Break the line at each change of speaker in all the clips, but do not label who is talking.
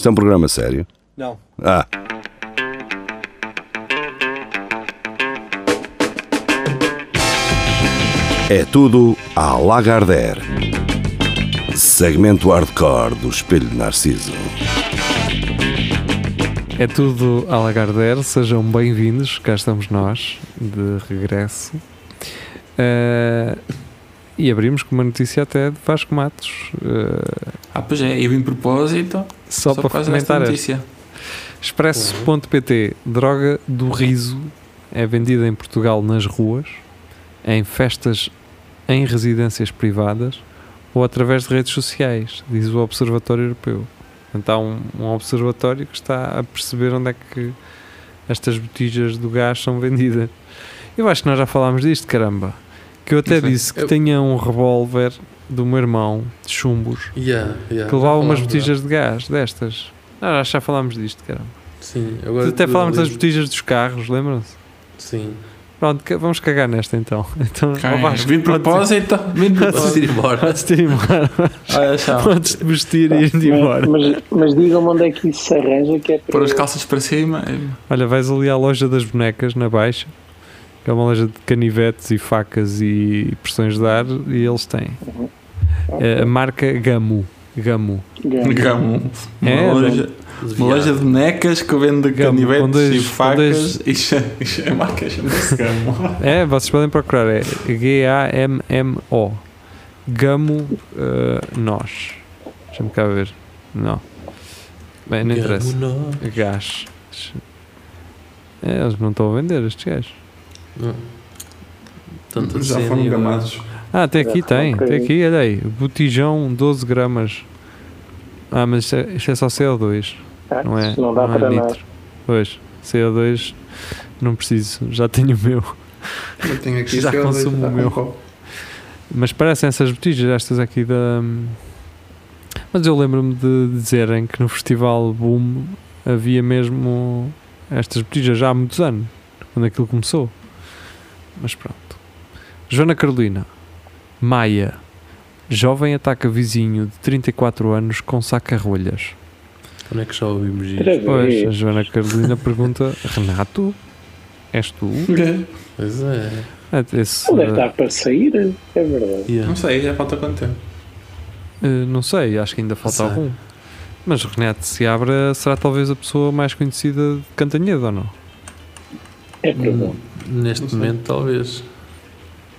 Isto é um programa sério?
Não.
Ah. É tudo à Lagardère. Segmento hardcore do Espelho de Narciso.
É tudo a Lagardère, sejam bem-vindos, cá estamos nós, de regresso. Eh, e abrimos com uma notícia até de Vasco Matos, eh,
Ah, pois é, eu em propósito,
só,
só,
para comentar.
notícia.
Expresso.pt, droga do riso é vendida em Portugal nas ruas, em festas em residências privadas ou através de redes sociais, diz o Observatório Europeu. Portanto, há um, um observatório que está a perceber onde é que estas botijas do gás são vendidas. Eu acho que nós já falámos disto, caramba. Que eu até disse que
Eu-
tinha um revólver do meu irmão de chumbos
Yeah, yeah,
que levava umas botijas de gás destas. Ah, já falámos disto, caramba.
Sim, agora
Até falámos das botijas dos carros, lembram-se?
Sim.
Pronto, vamos cagar nesta então. então Vasco,
Vim de propósito, vim de
Podes
propósito.
ir embora.
Podes-te ir embora. Podes te vestir e ir embora.
Mas, mas digam-me onde é que isso se arranja, que é para.
pôr as calças para cima.
Olha, vais ali à loja das bonecas, na Baixa, que é uma loja de canivetes e facas e pressões de ar, e eles têm. É a marca Gamu. Gamu.
Gama.
Gamo. Uma,
É,
loja, uma loja de bonecas que vende canivetes
dois-
e facas
dois-
e a marca chama-se Gamo.
É, vocês podem procurar, é G-A-M-M-O. Gamo eh, Nós. Deixa-me cá ver. Não. Bem, não interessa.
Gamo,
Gás. É, eles não estão a vender estes gajos.
não.
Já foram gamados.
Ah, tem aqui,
Já
tem. Tem aqui, olha aí. Botijão 12 gramas. Ah, mas isto é, isto é só CO2.
Ah,
Não é,
isso não dá
é
para nada.
litro. Pois, CO2 não preciso. Já tenho o meu.
Eu tenho aqui
Já
esse
consumo o meu. Mas parecem essas botijas, estas aqui da. Mas eu lembro-me de dizerem que no Festival Boom havia mesmo estas botijas já há muitos anos, quando aquilo começou. Mas pronto. Joana Carolina, Maia, jovem ataca vizinho de 34 anos com saca-rolhas.
Onde é que já ouvimos isto?
Outra
Pois, a. Joana Carolina pergunta: Renato, és tu?
Pois é.
Ah, Esse,
Ele deve estar para sair, é verdade.
Yeah.
Não sei, já falta quanto tempo?
Uh, não sei, acho que ainda falta
Sei.
algum. Mas o Renato Seabra será talvez a pessoa mais conhecida de Cantanhede ou não?
É provável.
Neste
Não sei.
momento, talvez.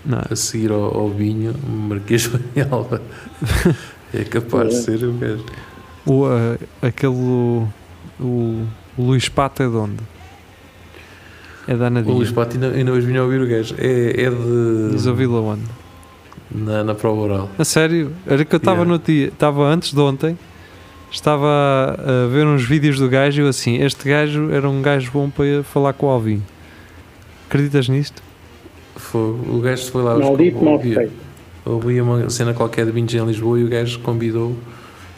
Não.
A seguir ao, ao vinho, Marquês Banhalva. É capaz de ser o gajo.
O, uh, aquele. O, o Luís Pato é de onde? É da
O
Anadia.
Luís Pato ainda, ainda hoje vinha a ouvir o gajo. É, é de.
Diz ouvi-la onde?
Na, na prova oral.
A sério? Era que eu estava
Yeah.
no dia. Estava antes de ontem. Estava a, a ver uns vídeos do gajo e eu assim: Este gajo era um gajo bom para falar com o Alvin. Acreditas nisto?
Foi, o gajo foi lá.
Mal dito, mal feito.
Ouvi uma cena qualquer de vinhos em Lisboa e o gajo convidou.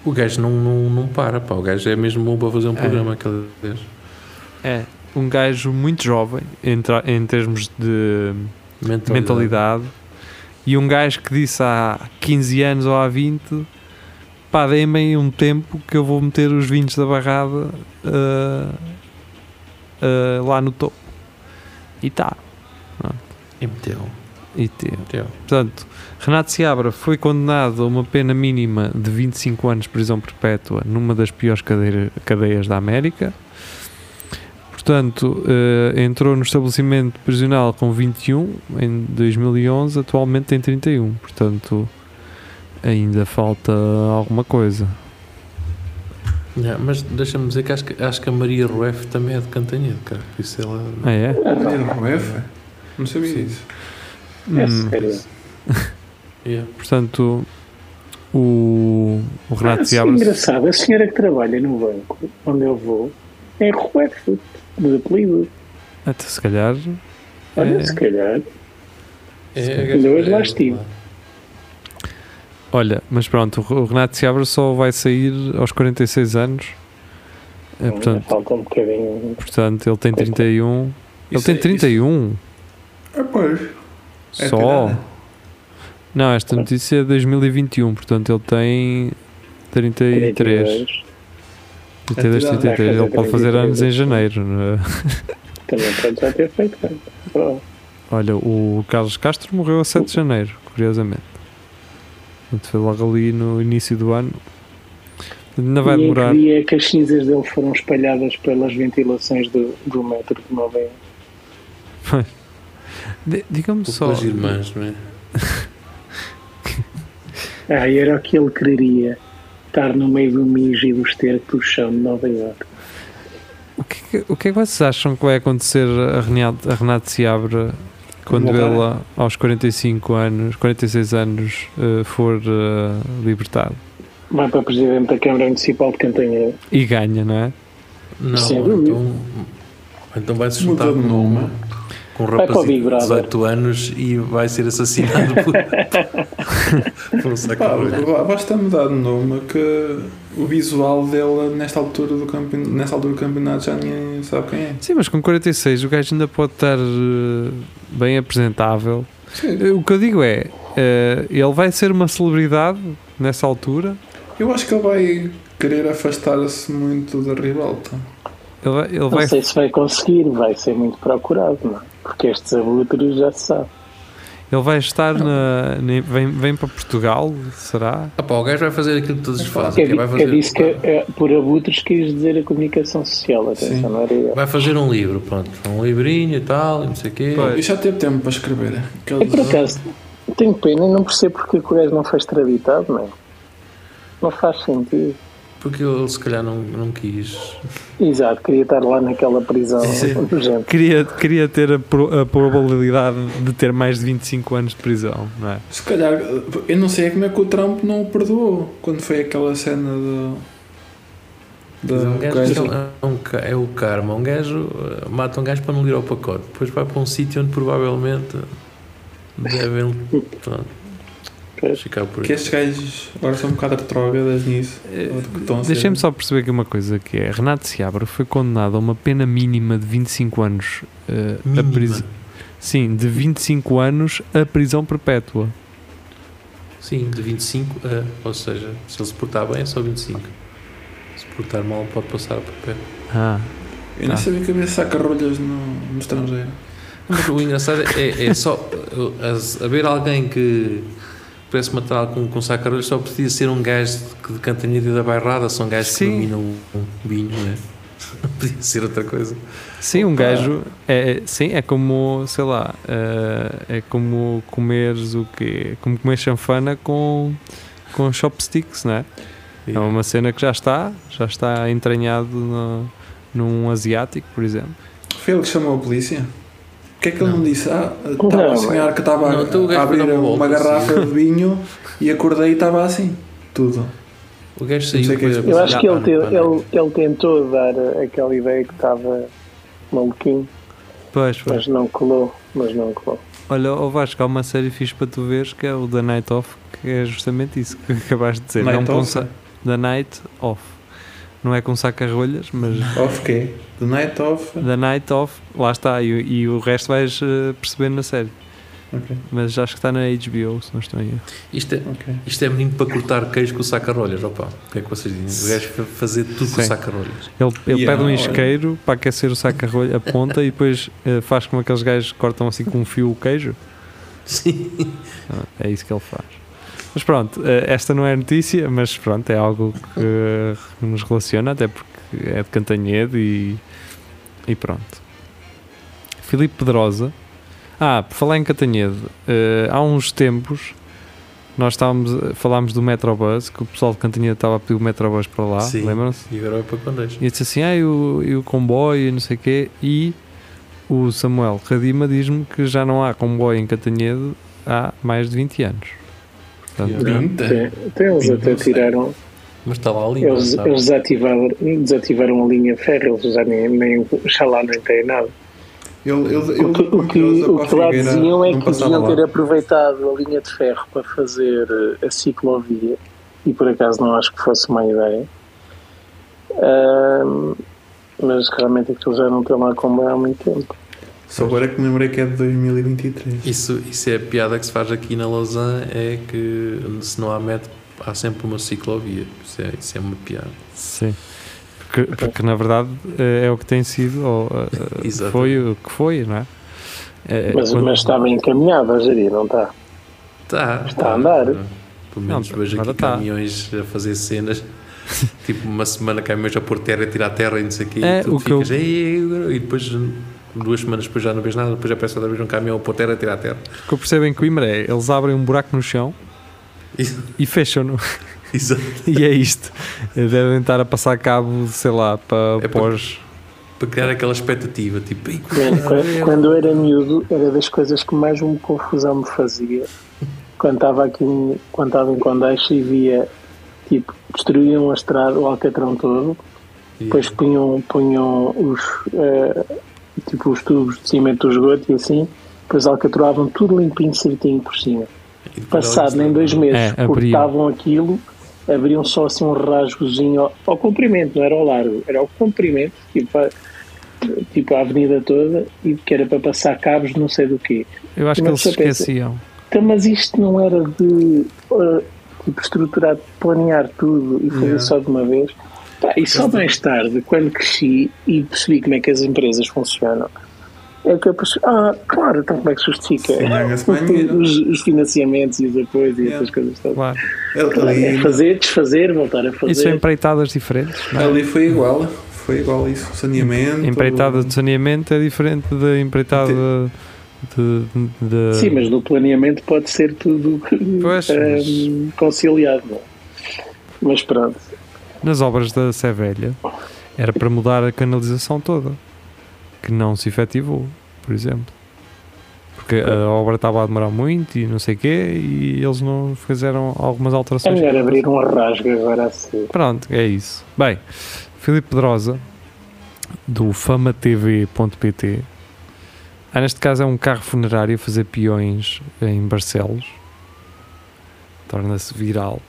O gajo não, não, não para, pá. O gajo é mesmo bom para fazer um
É.
programa aquele gajo.
É. Um gajo muito jovem em, em termos de
Mentalidade.
mentalidade. E um gajo que disse há 15 anos ou há 20: pá, deem-me aí um tempo que eu vou meter os vinhos da barrada ah, ah, lá no topo. E tá.
E meteu.
E teve.
meteu.
Portanto, Renato Seabra foi condenado a uma pena mínima de 25 anos de prisão perpétua numa das piores cadeira- cadeias da América. Portanto, eh, entrou no estabelecimento prisional com 21 em 2011, atualmente tem 31. Portanto, ainda falta alguma coisa.
Yeah, mas deixa-me dizer que acho, que acho que a Maria Rueff também é de Cantanhede, cara. Isso ela.
Ah, é?
Não é? Não sabia
Sim.
disso.
É
Hum,
sério.
Yeah.
portanto, o, o Renato
Ah, sim,
Seabra.
engraçado, a senhora que trabalha no banco onde eu vou é Rueff, de apelido.
Até se calhar.
Olha,
É.
se calhar.
É,
Ainda hoje lá
é-
estive.
Olha, mas pronto, o Renato Seabra só vai sair aos 46 anos. É, portanto,
Falta um bocadinho.
portanto, ele tem 31. Ele
Isso
tem
é-
31
Ah, pois. É
só.
calhar.
Não, esta notícia é de 2021, portanto ele tem 33.
32.
32, 33. Ele pode fazer anos em janeiro. não é?
Também pode já ter feito. Pronto.
Olha, o Carlos Castro morreu a 7 de janeiro, curiosamente. Portanto, foi logo ali no início do ano. Ainda vai
e em
demorar.
que dia é que as cinzas dele foram espalhadas pelas ventilações do, do metro de Nova Iorque?
Di- Diga-me só.
Pelas irmãs, não é?
Ah, era o que ele queria. Estar no meio do mijo e do esterco do chão de Nova Iorque.
O que, é que- o que é que vocês acham que vai acontecer a Renato, a Renato Seabra quando ele, aos 45 anos, 46 anos, eh, for eh, libertado?
Vai para presidente da Câmara Municipal de Cantanhede.
E ganha, não é?
Não,
dúvida.
então, então vai se juntar
de nome.
Com um rapaz de
Big Brother.
18 anos e vai ser assassinado por, por um saco
Pá, basta mudar de nome que o visual dele nesta altura do campeonato, nesta altura do campeonato já ninguém sabe quem é.
Sim, mas com 46 o gajo ainda pode estar eh, bem apresentável.
Sim,
Eh, O que eu digo é, eh, ele vai ser uma celebridade nessa altura.
eu acho que ele vai querer afastar-se muito da ribalta.
Ele vai, ele
Não
vai-
sei se vai conseguir, vai ser muito procurado, não é? Porque estes abutres já se sabe.
ele vai estar na. na- vem, vem para Portugal, será?
Ah, pá, o gajo vai fazer aquilo que todos fazem.
É,
que é vai, fazer,
é disso que é, por abutres quis dizer a comunicação social, atenção,
Sim.
não era eu.
vai fazer um livro, pronto. Um livrinho e tal, e não sei o quê.
Pois.
E já teve tempo para escrever.
Eu
Aqueles-
por acaso tenho pena e não percebo porque que o gajo não foi extraditado, não é? Não faz sentido.
Porque ele se calhar não, não quis.
Exato, queria estar lá naquela prisão.
Queria, queria ter a, pro- a probabilidade de ter mais de 25 anos de prisão, não é?
Se calhar, eu não sei como é que o Trump não o perdoou quando foi aquela cena do. da
um gajo, é, um, ca- é o karma. Um gajo eh, mata um gajo para não ir ao pacote. Depois vai para um sítio onde provavelmente devem pronto,
Pois.
ficar por
Que estes gajos agora são um bocado retrógradas nisso. Ser-
Deixem-me só perceber aqui uma coisa que é Renato Seabra foi condenado a uma pena mínima de 25 anos eh, a prisão. Sim, de 25 anos a prisão perpétua.
Sim, de 25 a. Ou seja, se ele se portar bem é só 25. Se portar mal pode passar a perpétuo.
Ah,
Eu nem
Ah.
sabia que havia saca-rolhas no, no estrangeiro.
Mas o engraçado é, é só uh, haver alguém que parece matar com, com sacarolhos só precisa ser um gajo de, de Cantanhede e da Bairrada, são gajos que dominam um, um vinho, não é? Não podia ser outra coisa.
sim, um gajo é, é- sim, é como, sei lá, eh, é como comeres o quê? Como comer chanfana com com chopsticks, não é? É uma cena que já está, já está entranhado no, num asiático, por exemplo.
Foi ele que chamou a polícia? O que é que ele
Não.
não disse? Ah, estava a
Não,
sonhar que estava a, a abrir
uma
uma garrafa de vinho e acordei e estava assim. Tudo.
O gajo saiu
que é.
Eu acho que ele, te-
não.
ele, ele tentou dar aquela ideia que estava maluquinho,
Pois, pois.
mas não colou, mas não colou.
Olha, o Vasco, há uma série fixe para tu veres que é o The Night Off, que é justamente isso que acabaste de dizer.
Night
não
Off?
The Night Off. Não é com saca-rolhas, mas
Off quê? The Night Off.
The Night Off, lá está, e, e o resto vais eh, perceber na série.
Ok,
Mas acho que está na HBO, se não estou erro.
Isto é,
ok.
isto é menino para cortar queijo com saca-rolhas, opa. O que é que vocês dizem? O gajo fa- fazer tudo com
Sim.
saca-rolhas.
Ele, ele
Yeah,
pede um
olha.
isqueiro para aquecer o saca-rolha, a ponta, e depois eh, faz como aqueles gajos que cortam assim com um fio o queijo.
Sim.
Ah, É isso que ele faz. Mas pronto, eh, esta não é notícia, mas pronto, é algo que nos relaciona, até porque é de Cantanhede e, e pronto. Filipe Pedrosa. Ah, por falar em Cantanhede, eh, há uns tempos nós estávamos, falámos do Metrobus, que o pessoal de Cantanhede estava a pedir o Metrobus para lá,
Sim.
lembram-se?
E agora é para Condeixa.
E disse assim, ah, e o, e o comboio e não sei o quê, e o Samuel Radima diz-me que já não há comboio em Catanhede há mais de 20 anos. Portanto,
Yeah.
Vinte?
Tem, tem eles até tiraram,
Mas está lá ali,
eles, eles desativaram, desativaram a linha ferro, eles já nem, nem nem têm nada.
Ele, ele, ele,
O que, o que, o que lá diziam é que deviam ter aproveitado a linha de ferro para fazer eh, a ciclovia e por acaso não acho que fosse uma ideia. Ahm, mas realmente aquilo já não tem lá como há muito tempo.
Só agora é que me lembrei que é de 2023.
Isso, isso é a piada que se faz aqui na Lausanne, é que se não há metro, há sempre uma ciclovia. Isso é, isso é uma piada.
sim. Porque, porque na verdade eh, é o que tem sido, ou, eh,
Exato.
foi o que foi, não é? Eh,
Mas,
quando-
mas está bem encaminhado a gerir, não está?
Tá,
Está a andar.
Pelo menos
Não,
vejo aqui
tá.
caminhões a fazer cenas. tipo, uma semana caminhões a pôr terra, a tirar terra e não sei o quê.
É,
e tu
o que eu-
ficas, "Ei", e depois duas semanas depois já não vês nada, depois já aparece outra vez um caminhão a pôr terra, a tirar terra.
O que eu percebo em Coimbra é eles abrem um buraco no chão e fecham-no.
Exato.
e é isto. Devem estar a passar cabo, sei lá, para
É para-
pós.
Para criar aquela expectativa, tipo, "Ei,
Mano, quando, quando eu era miúdo, era das coisas que mais uma confusão me fazia. Quando estava aqui, em- quando estava em Condeixa e via, tipo, destruíam a estrada, o alcatrão todo, depois punham, punham os, eh, tipo, os tubos de cimento do esgoto e assim, depois alcatroavam tudo limpinho, certinho por cima. Passado nem dois meses,
É,
cortavam aquilo, abriam só assim um rasgozinho ao, ao comprimento, não era ao largo, era ao comprimento, tipo a, tipo a avenida toda, e que era para passar cabos não sei do quê.
Eu acho que
Mas
eles se
pensa-
esqueciam.
Então, mas isto não era de uh, tipo, estruturar, planear tudo e fazer
Yeah.
só de uma vez? Pá, e só mais tarde, quando cresci e percebi como é que as empresas funcionam, é que eu percebi, ah, claro, então como é que se justifica
Sim,
os, os financiamentos e os apoios e
Yeah.
essas coisas todas?
Claro.
Ali,
É fazer, desfazer, voltar a fazer.
E são empreitadas diferentes. não é?
ali foi igual. Foi igual isso. Saneamento.
Empreitada de saneamento é diferente da empreitada de. de-
Sim, mas no planeamento pode ser tudo
Pois,
ehm, conciliado. não é? Mas pronto.
Nas obras da Sé Velha era para mudar a canalização toda, que não se efetivou, por exemplo. Porque a obra estava a demorar muito e não sei o quê, e eles não fizeram algumas
É
alterações.
melhor abrir um rasgo agora assim.
Pronto, é isso. Bem, Filipe Pedrosa, do famatv.pt. Ah, neste caso é um carro funerário a fazer peões em Barcelos. Torna-se viral.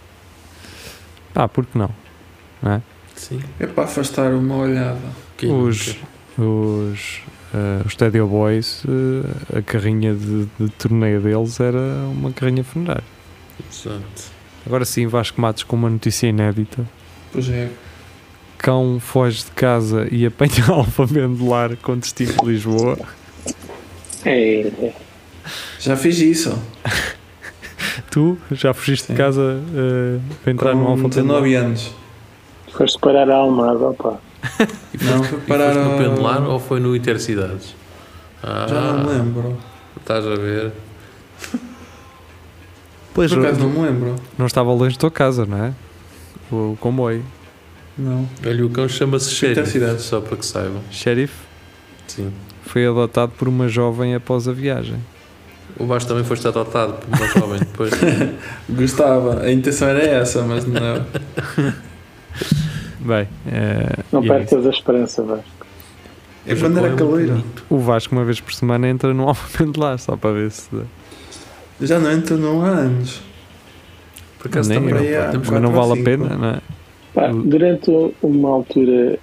Ah, por que não? Não é?
Sim.
É para afastar uma olhada.
Quem
Os, os, eh, os Stadio Boys, eh, a carrinha de, de torneio deles era uma carrinha funerária.
Exato.
Agora sim, Vasco Matos com uma notícia inédita.
Pois é.
Cão foge de casa e apanha alfa vendelar com destino de Lisboa.
É.
Já fiz isso.
Tu já fugiste de
Sim.
casa eh, para entrar no
Com
alfa
19 anos.
Foste parar a Almada, opá.
E foste,
Não,
e
foi
foste
parar
no Pendular ou foi no Intercidades? Ah,
Já não me lembro.
Estás a ver?
Pois,
Por acaso
não,
me lembro.
não estava longe da tua casa, não é? O comboio.
Não.
Olha, o cão chama-se Sheriff,
Intercidades.
só para que saibam.
Sheriff
Sim.
foi adotado por uma jovem após a viagem.
O Vasco também foste adotado por uma jovem depois.
Gostava. A intenção era essa, mas não.
Bem, eh,
Não
é
percas a esperança, Vasco.
É quando era caloiro.
O Vasco, uma vez por semana, entra no Alfa Pendular só para ver se.
Já não entro não há anos.
Por acaso
Nem
também
eu.
temos
Mas não vale a pena, não é?
Pá, durante uma altura,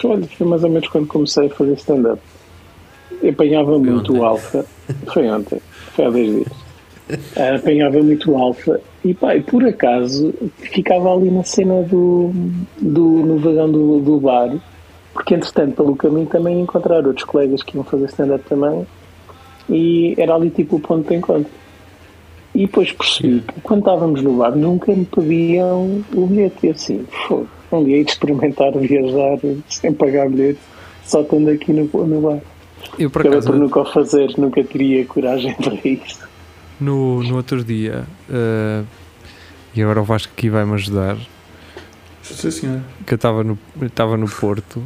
foi, foi mais ou menos quando comecei a fazer stand-up. Eu apanhava muito
ontem.
o alfa. Foi ontem, foi há dois dias. Apanhava muito alfa e pá, e por acaso ficava ali na cena do, do no vagão do, do bar, porque entretanto pelo caminho também encontrar outros colegas que iam fazer stand-up também e era ali tipo o ponto de encontro. E depois percebi que quando estávamos no bar nunca me pediam o bilhete. E assim, fogo, um dia de experimentar viajar sem pagar bilhete, só estando aqui no, no bar.
Eu, por
Acabei
acaso,
por nunca o fazer, nunca teria coragem para isso.
No, no outro dia, eh, e agora o Vasco aqui vai-me ajudar,
Sim, senhor.
que eu estava no, estava no Porto,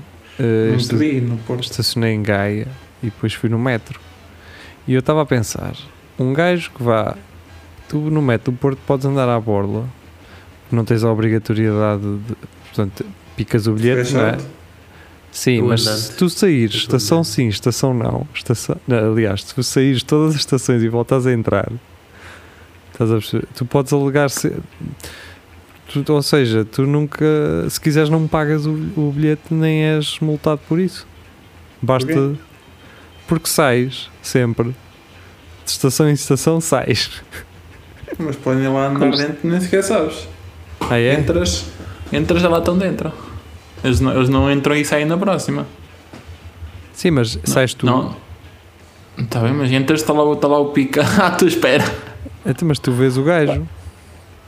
esta-
vi no Porto.
estacionei em Gaia e depois fui no metro. E eu estava a pensar, um gajo que vá, tu no metro do Porto podes andar à borla, não tens a obrigatoriedade de, portanto, picas o bilhete, não é? Sim, mas
andante.
se tu saíres, estação sim, estação não, estação, não, aliás, se tu saíres todas as estações e voltas a entrar, estás a perceber? Tu podes alegar se, tu- ou seja, tu nunca, se quiseres não pagas o, o bilhete nem és multado por isso. Basta
Porquê?
porque sais sempre. De estação em estação sais.
Mas podem lá andar
Como se-
dentro nem sequer sabes.
Ah é?
Entras, entras já lá estão dentro. Eles não, eles não entram e saem na próxima.
Sim, mas sais tu.
Não. Está bem, mas entras, está lá, está lá o pica à tua espera.
Então, mas tu vês o gajo.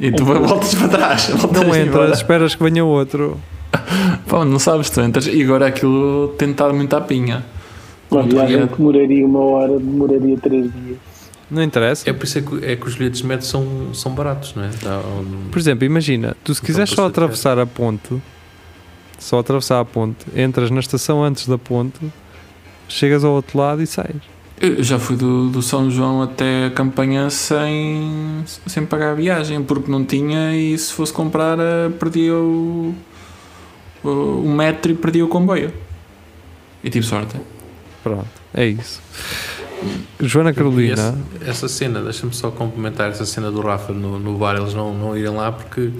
E tu voltas para trás. Voltas
Não
embora.
entras, esperas que venha outro.
Pá, não sabes, tu entras e agora aquilo tem estado muito à pinha.
Uma
Pronto,
viagem
olha.
que demoraria uma hora, demoraria três dias.
Não interessa.
É por isso é que, é que os bilhetes de metro são, são baratos, não é? Dá um-
Por exemplo, imagina, tu se quiseres só atravessar a ponte, só atravessar a ponte, entras na estação antes da ponte, chegas ao outro lado e sais.
Eu já fui do, do São João até a campanha sem, sem pagar a viagem, porque não tinha e se fosse comprar eh, perdia o, o, o metro e perdia o comboio. E tive sorte.
Pronto, é isso. Joana Carolina,
Essa, essa cena, deixa-me só complementar essa cena do Rafa no, no bar, eles não, não irem lá porque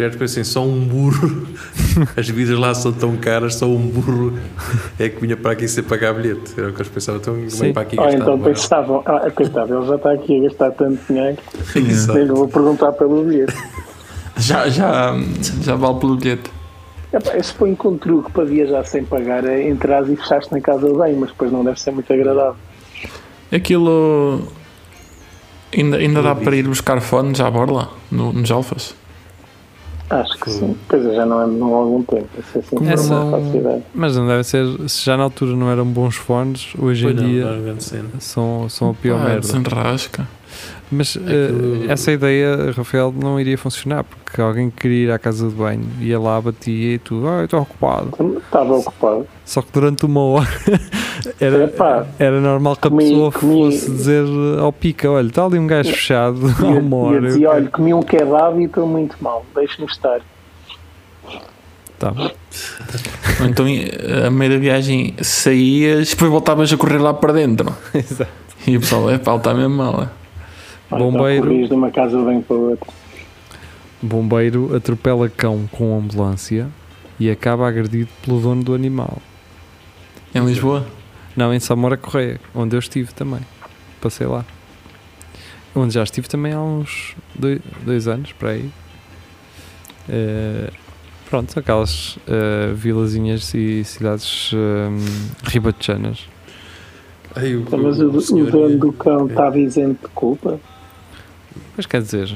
Mulheres que assim, só um burro, as vidas lá são tão caras, só um burro é que vinha para aqui sem pagar bilhete. Era o que eles pensavam, então vem para aqui
Ou
gastar.
então pensavam, ah, coitado, ele já está aqui a gastar tanto dinheiro, nem lhe vou perguntar pelo bilhete.
Já, já, já vale pelo bilhete.
Epá, eu suponho que um truque para viajar sem pagar é entrar e fechaste na casa de bem, mas depois não deve ser muito agradável.
Aquilo ainda, ainda dá para ir buscar fones à borla no, nos alfas.
Acho que sim. Pois eu já não é não há algum tempo. Se assim,
Como
Essa-
não
mas não deve ser, se já na altura não eram bons fones, hoje em
Pois não,
dia
não é
são, são a pior
Ah,
merda.
desenrasca.
Mas eh,
Aquilo-
essa ideia, Rafael, não iria funcionar porque alguém queria ir à casa de banho, ia lá, batia e tu, ah, eu estou ocupado.
Estava ocupado.
Só que durante uma hora era,
Epá,
era normal que a
comi-
pessoa
comi-
fosse dizer ao pica: olha, está ali um gajo fechado há
E
uma hora.
dizia,
quero-
olha, comi um kebab e estou muito mal, deixe-me estar.
Tá.
Então a meio da viagem saías e depois voltavas a correr lá para dentro.
Exato.
E o pessoal, é pá, está mesmo mal. é."
Então
Bombeiro.
corrias de uma casa bem para outra.
Bombeiro atropela cão com ambulância e acaba agredido pelo dono do animal.
Em Lisboa.
Não, em Samora Correia, onde eu estive também. Passei lá. Onde já estive também há uns dois, dois anos, para aí. Eh, pronto, aquelas eh, vilazinhas e cidades um, ribatejanas.
Ai, o,
Então, Mas o, o
senhor-
dono do cão estava isento de culpa.
Mas quer dizer,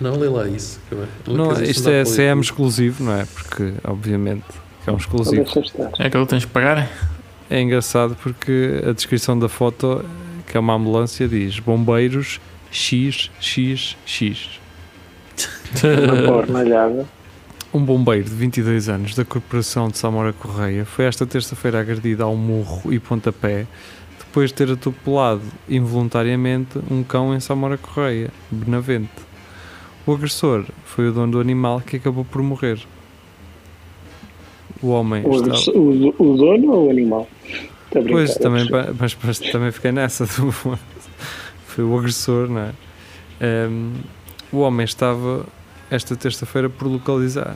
Não, lê lá isso. eu-
não, isto é CM
tudo.
exclusivo, não é? Porque, obviamente, é um exclusivo.
É aquilo que tens de pagar?
É engraçado porque a descrição da foto, que é uma ambulância, diz bombeiros XXX.
Uma pornalhada.
Um bombeiro de 22 anos da Corporação de Samora Correia foi esta terça-feira agredido ao murro e pontapé depois de ter atropelado involuntariamente um cão em Samora Correia, Benavente. O agressor foi o dono do animal que acabou por morrer. O homem
O,
estava...
o, o dono ou o animal? Brincar,
Pois, também, mas, mas também fiquei nessa. do- Foi o agressor, não é? Ehm, o homem estava esta terça-feira por localizar.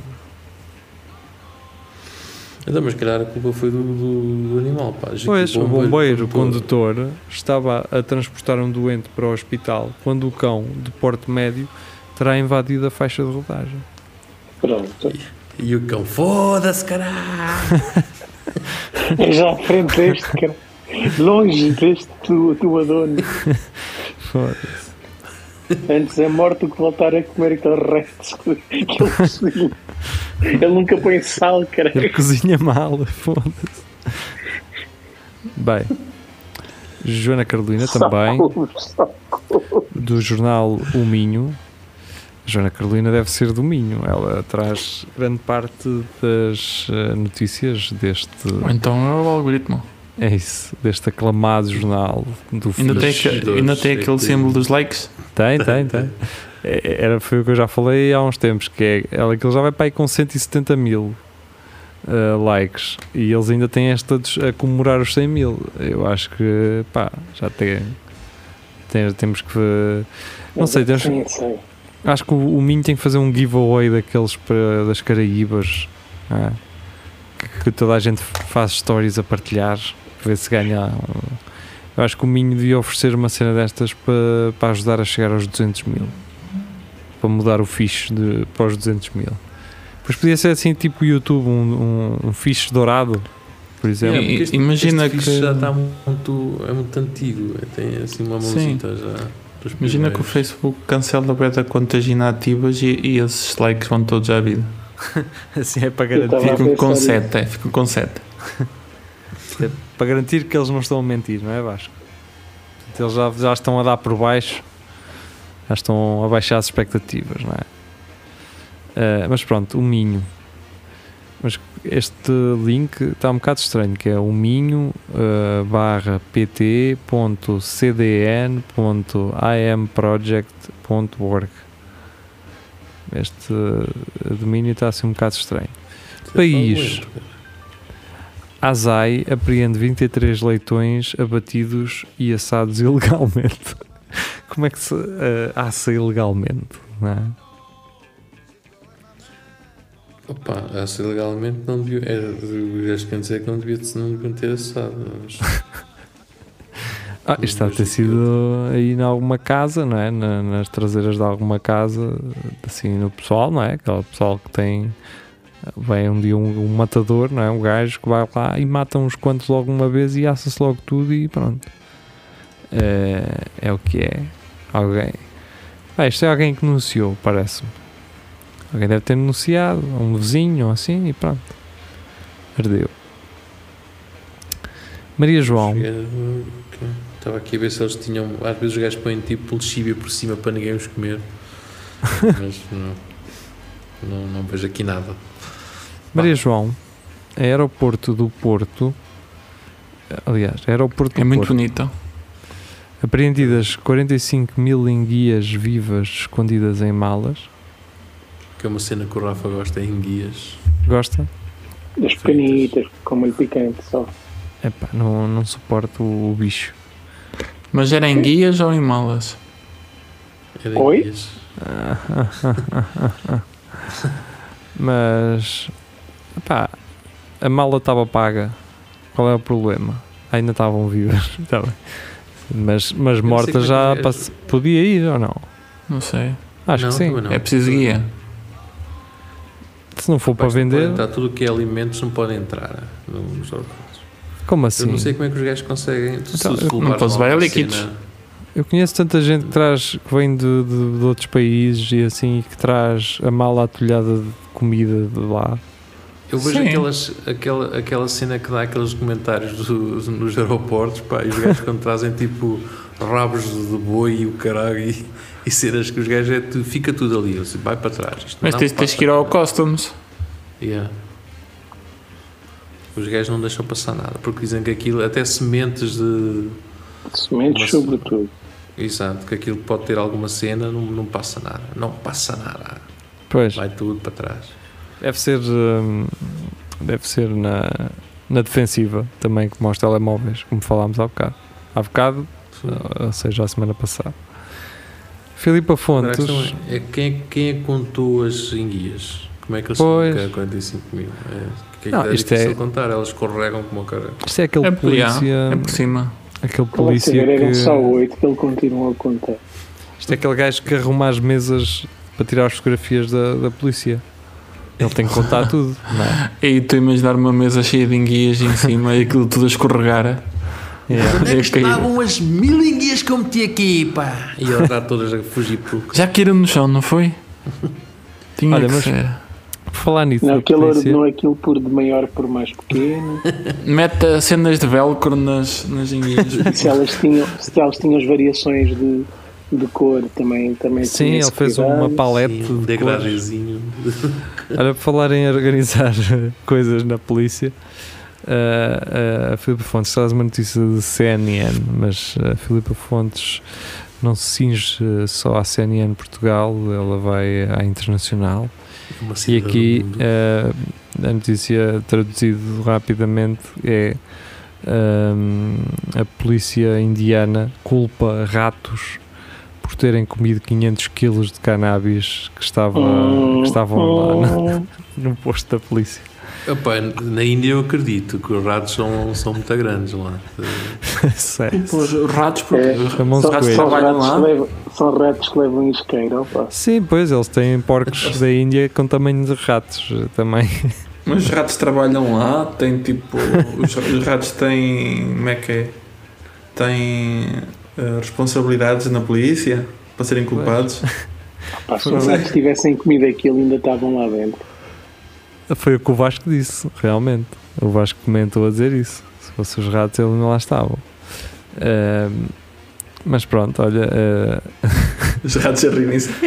Então, mas se calhar a culpa foi do, do, do animal. Pá.
Pois, o
bombeiro
bombeiro
condutor-
estava a transportar um doente para o hospital quando o cão, de porte médio, terá invadido a faixa de rodagem.
Pronto.
E o cão, foda-se, caralho!
É já à frente deste, cara. Longe deste tu, tua dona.
Foda-se.
Antes é morto do que voltar a comer aquele resto que ele cozinha. Ele nunca põe sal, cara.
Ele cozinha mal, foda-se. Bem, Joana Carolina também. Do jornal O Minho. Joana Carolina deve ser do Minho. Ela traz grande parte das eh, notícias deste.
Ou então é o algoritmo.
É isso, deste aclamado jornal do
Ainda tem, ainda tem aquele
que-
símbolo dos likes.
Tem, tem, tem. É, Era, foi o que eu já falei há uns tempos, que é ela que ele já vai para aí com 170 mil eh, likes e eles ainda têm esta a comemorar os 100 mil. Eu acho que pá, já tem, tem- temos que não sei, temos. Acho que o, o Minho tem que fazer um giveaway daqueles para, das Caraíbas é? que, que toda a gente faz stories a partilhar para ver se ganha. Eu acho que o Minho devia oferecer uma cena destas para, para ajudar a chegar aos 200 mil para mudar o fixe de, para os 200 mil. Mas podia ser assim, tipo YouTube, um, um, um fixe dourado, por exemplo.
E-
porque este-
imagina
este fixe
que-
já está muito, é muito antigo, tem assim uma
Sim.
mãozita já.
Imagina que o. Facebook cancela bué de contas inativas e, e esses likes vão todos à vida.
Assim é para garantir,
a
Ficam com
pensar
7, é, ficam com 7.
para garantir que eles não estão a mentir, não é Vasco? Portanto, Eles já, já estão a dar por baixo, já estão a baixar as expectativas, não é? Ah, mas pronto, o Minho. Mas este link está um bocado estranho, que é o minho ah, barra pt.cdn.amproject.org Este ah, domínio está assim um bocado estranho.
Isso é
país. Azai apreende 23 leitões abatidos e assados ilegalmente. Como é que se eh, assa ilegalmente? Não é?
Opa, essa legalmente não devia. Era, os gajos querem dizer que não, devia, não deviam ter assado. Mas,
Ah, isto está a ter sido aí em alguma casa, não é? Na- nas traseiras de alguma casa, assim no pessoal, não é? Aquele pessoal que tem. Vem um dia um, um matador, não é? Um gajo que vai lá e mata uns quantos logo uma vez e assa-se logo tudo e pronto. É, é o que é. Alguém. Ah, isto é alguém que denunciou, parece-me. Alguém deve ter denunciado, um vizinho ou assim e pronto. Ardeu. Maria João.
Estava aqui a ver se eles tinham. Às vezes os gajos põem tipo lexívia por cima para ninguém os comer. Mas não, não, não vejo aqui nada.
Maria João, aeroporto do Porto, aliás, aeroporto do
É muito
Porto,
bonito.
Apreendidas 45 mil enguias vivas escondidas em malas.
Que é uma cena que o Rafa gosta em guias.
Gosta?
As pequenitas, com molho picante só.
Epá, não, não suporto o, o bicho.
Mas era em guias ou em malas?
Era em
Oi?
guias.
Mas, epá, a mala estava paga. Qual é o problema? Ainda estavam vivas. Tá bem. Mas, mas mortas
como
já
é
pass- podia ir ou não?
Não sei.
Acho
Não,
que sim.
É preciso guia.
Se não for para vender,
entrar, tudo o que é alimentos não pode entrar no- nos aeroportos.
como
Eu
assim?
não sei como é que os gajos conseguem.
Então,
se
eu-
não
lá
levar líquidos.
cena-
Eu conheço tanta gente que traz que vem de, de- de outros países e assim que traz a mala atulhada de comida de lá.
Eu vejo
Sim.
aquelas, aquela, aquela cena que dá aqueles comentários do- nos aeroportos, pá, e os gajos quando trazem tipo rabos de boi e o caralho e, e cenas que os gajos é, tu, fica tudo ali, disse, vai para trás. Isto
Mas
não
tens, tens que ir ao. Customs.
Yeah. Os gajos não deixam passar nada, porque dizem que aquilo, até sementes de.
Sementes,
Mas-
sobretudo.
Exato, que aquilo pode ter alguma cena, não, não passa nada. Não passa nada.
Pois,
Vai tudo para trás.
Deve ser, hum, deve ser na, na defensiva também, como aos telemóveis, como falámos há bocado. Há bocado, ou seja, a semana passada. Filipa
a
Fontes,
é, é quem, é- quem é que contou as enguias? Como é que eles
Pois.
que é 45 mil? É, que é,
Não,
que é
isto
difícil
é-
contar, elas escorregam como o cara.
isto é aquele
É,
polícia,
é por cima.
aquele
Como é que
polícia
só
que,
oito que ele continua a contar.
isto é aquele gajo que arruma as mesas para tirar as fotografias da, da polícia. Ele tem que contar tudo, não é?
E tu imaginar uma mesa cheia de enguias em cima e aquilo tudo a escorregar.
Yeah.
Onde é que
É caído.
estavam as mil enguias que eu meti aqui, pá? E elas lá todas a fugir por.
Já caíram no chão, não foi? Tinha
Olha,
que
mas-
ser.
Por falar nisso,
Não, aquele ordenou aquilo por de maior por mais pequeno.
Mete cenas de velcro nas, nas enguias.
E se elas tinham, se elas tinham as variações de, de cor também, também
sim, ele fez
cuidado.
uma palete
Sim, um
de
degradezinho.
Olha, por falar em organizar coisas na polícia, uh, a Filipe Fontes traz uma notícia de CNN, mas a Filipe Fontes não se cinge uh, só à CNN Portugal, ela vai à internacional. E aqui uh, a notícia traduzido rapidamente é um, a polícia indiana culpa ratos por terem comido 500 quilos de cannabis que, estava, que estavam lá na-
Hum,
no posto da polícia.
Opa, na Índia eu acredito que os ratos são, são muito grandes lá.
Sério.
Ratos, porque
É,
os
chamam-se
os ratos.
São
trabalham
ratos,
lá.
que levam, são ratos que levam isqueiro, opa.
Sim, pois, eles têm porcos da Índia com tamanho de ratos eh, também.
Mas os ratos trabalham lá, tem tipo. Os, os ratos têm. Como é que é? Têm eh, responsabilidades na polícia para serem culpados.
Se
é.
ratos tivessem comido aquilo, ainda estavam lá dentro.
Foi o que o Vasco disse, realmente. O Vasco comentou a dizer isso. Se fossem os ratos, eles não lá estavam. Ahm, mas pronto, olha. eh,
Os ratos a rirem-se.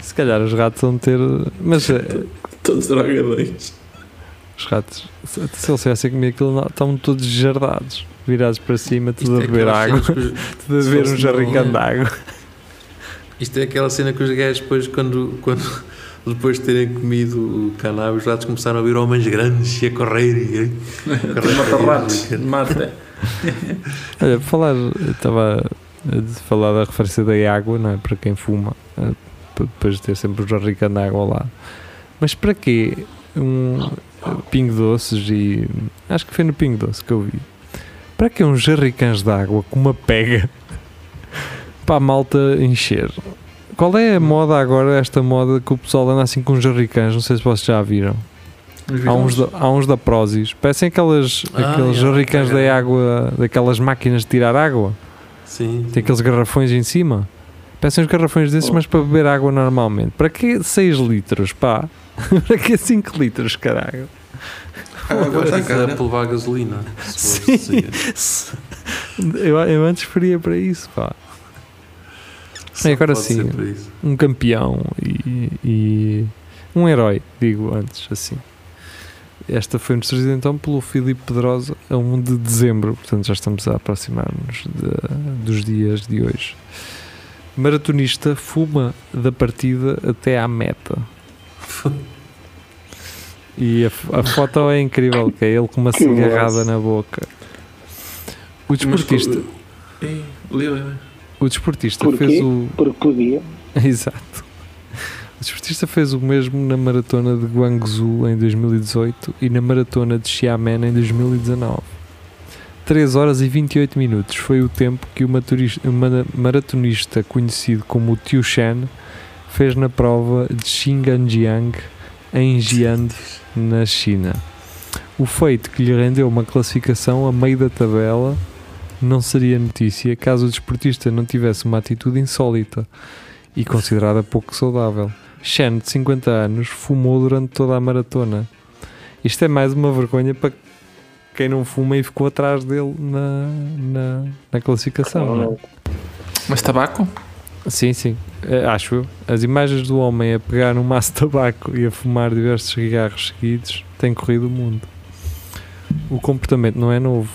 se calhar os ratos vão ter. Mas eh,
Todos drogadões.
Os ratos, se, se eles tivessem comido aquilo, não- estavam todos jardados, virados para cima, tudo a
Isto é
beber
aquelas
água,
que
tudo a beber um jarricão
não-
de água.
Isto é aquela cena que os gajos depois, quando, quando depois de terem comido o cannabis, os ratos começaram a vir homens grandes e a correr e
Tem mata-ratos. Mata.
Olha, por falar, eu estava a falar da referência da água, não é? Para quem fuma, eh, depois de ter sempre o jarricão de água lá. Mas para quê um pingo doces e. Acho que foi no pingo doce que eu vi. Para que uns jarricãs de água com uma pega para a malta encher? Qual é a moda agora, esta moda que o pessoal anda assim com uns jarricãs? Não sei se vocês já viram. Há uns, da, há uns da Prozis, parecem aquelas,
Ah,
aqueles
já,
jarricãs
já.
da água, daquelas máquinas de tirar água.
Sim.
Tem aqueles garrafões em cima. Parecem uns garrafões desses,
Oh.
mas para beber água normalmente. Para que 6 litros, pá? para que 5 litros, caralho?
Está
Fica
cara.
para levar gasolina. Se
Sim.
fosse
Eu, eu antes faria para isso, pá.
Só
E agora sim. Um campeão e, e um herói, digo antes, assim. Esta foi nos trazida então pelo Filipe Pedrosa a 1 de dezembro, portanto já estamos a aproximar-nos dos dias de hoje. Maratonista fuma da partida até à meta. E a, a foto é incrível, que é ele com uma
Que
cigarrada
massa.
na boca. O desportista, o desportista
Porquê?
fez o,
Porque podia.
Exato. O desportista fez o mesmo na maratona de Guangzhou em 2018 e na maratona de Xiamen em 2019. 3 horas e 28 minutos foi o tempo que o maturista- o mara- maratonista conhecido como Tiu Shan fez na prova de Xinganjiang em Jiande, na China. O feito que lhe rendeu uma classificação a meio da tabela não seria notícia caso o desportista não tivesse uma atitude insólita e considerada pouco saudável. Shen, de 50 anos, fumou durante toda a maratona. Isto é mais uma vergonha para quem não fuma e ficou atrás dele na, na, na classificação. não é?
Mas tabaco?
Sim, sim, acho eu. As imagens do homem a pegar um maço de tabaco e a fumar diversos cigarros seguidos têm corrido o mundo. O comportamento não é novo.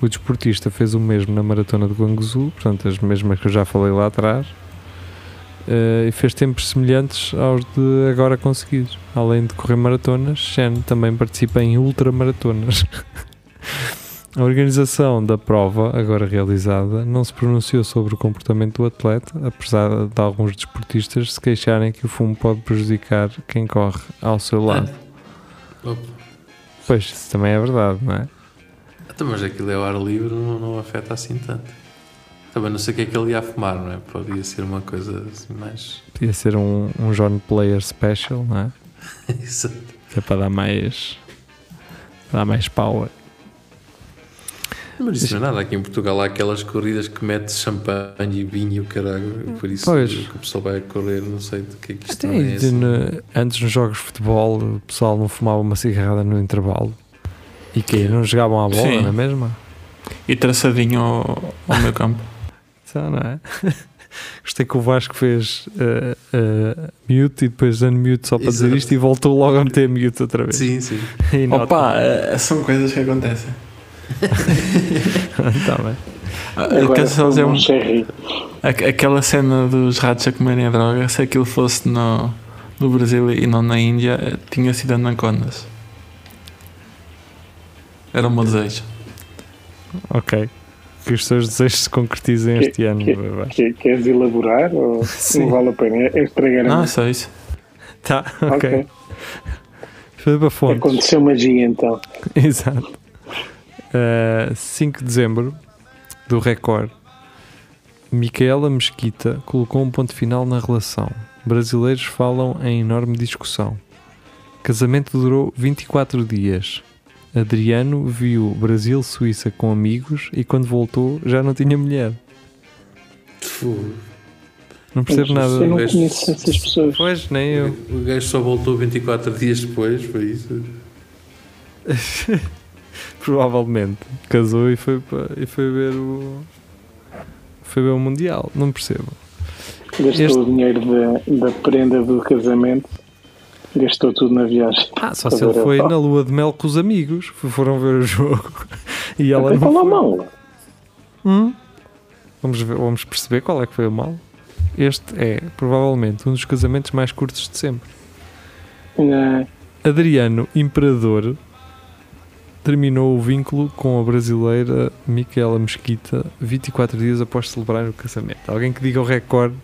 O desportista fez o mesmo na maratona de Guangzhou, portanto, as mesmas que eu já falei lá atrás, eh, e fez tempos semelhantes aos de agora conseguidos. Além de correr maratonas, Shen também participa em ultramaratonas. A organização da prova, agora realizada, não se pronunciou sobre o comportamento do atleta, apesar de alguns desportistas se queixarem que o fumo pode prejudicar quem corre ao seu lado.
Opa.
Pois, isso também é verdade, não é?
Então, mas aquilo é ao ar livre, não, não afeta assim tanto. Também não sei o que é que ele ia fumar, não é? Podia ser uma coisa assim mais.
Podia ser um, um John Player Special, não é? Que é para dar mais. dar mais power.
Mas isso não é nada. Aqui em Portugal há aquelas corridas que mete champanhe e vinho e o caralho. Por isso
Pois.
que o pessoal vai correr, não sei do que é que isto
Até
é.
de- no- antes nos jogos de futebol, o pessoal não fumava uma cigarrada no intervalo. E que Não jogavam à bola,
Sim.
não é mesmo?
E traçadinho ao, ao meu campo.
Só, não é? Gostei que o Vasco fez uh, uh, mute e depois unmute só para dizer
Exato.
isto e voltou logo a meter mute outra vez.
Sim, sim.
Opa, eh, são coisas que acontecem.
Tá bem.
Agora
Quero só dizer
um
Aquela cena dos ratos a comerem a droga, se aquilo fosse no, no Brasil e não na Índia, eh, tinha sido anacondas. Era o meu desejo.
Ok. Que os seus desejos se concretizem
Que-
este ano.
que-. Que- Queres elaborar ou
Sim.
não vale a pena? É estragar a
Não, é só isso.
Tá, ok.
Ok.
Filipa Fontes.
Aconteceu magia então.
Exato. Uh, 5 de dezembro do Record. Micaela Mesquita colocou um ponto final na relação. Brasileiros falam em enorme discussão. Casamento durou 24 dias. Adriano viu Brasil-Suíça com amigos e quando voltou já não tinha mulher. Não percebo nada.
Eu não conheço essas pessoas.
Pois, nem eu.
O gajo só voltou 24 dias depois, foi isso.
Provavelmente. Casou e foi, e foi ver o. Foi ver o Mundial. Não percebo.
Gastou
Este-
o dinheiro da, da prenda do casamento. Gastou tudo na viagem.
Ah, só se ele foi na lua de mel com os amigos. Foram ver o jogo. E ela não
falou
foi.
mal.
Hum? Vamos, ver- vamos perceber qual é que foi o mal. Este é provavelmente um dos casamentos mais curtos de sempre.
Não.
Adriano Imperador terminou o vínculo com a brasileira Micaela Mesquita 24 dias após celebrar o casamento. Alguém que diga ao recorde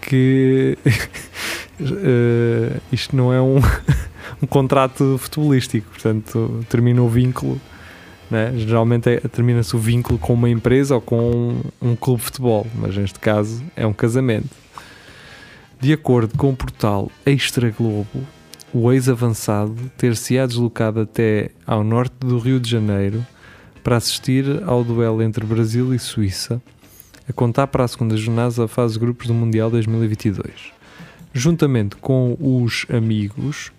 que eh, isto não é um, um contrato futebolístico, portanto termina o vínculo. né? Geralmente é- termina-se o vínculo com uma empresa ou com um, um clube de futebol, mas neste caso é um casamento. De acordo com o portal Extra Globo, o ex-avançado ter-se-á deslocado até ao norte do Rio de Janeiro para assistir ao duelo entre Brasil e Suíça, a contar para a segunda jornada da fase de grupos do Mundial 2022. Juntamente com os amigos,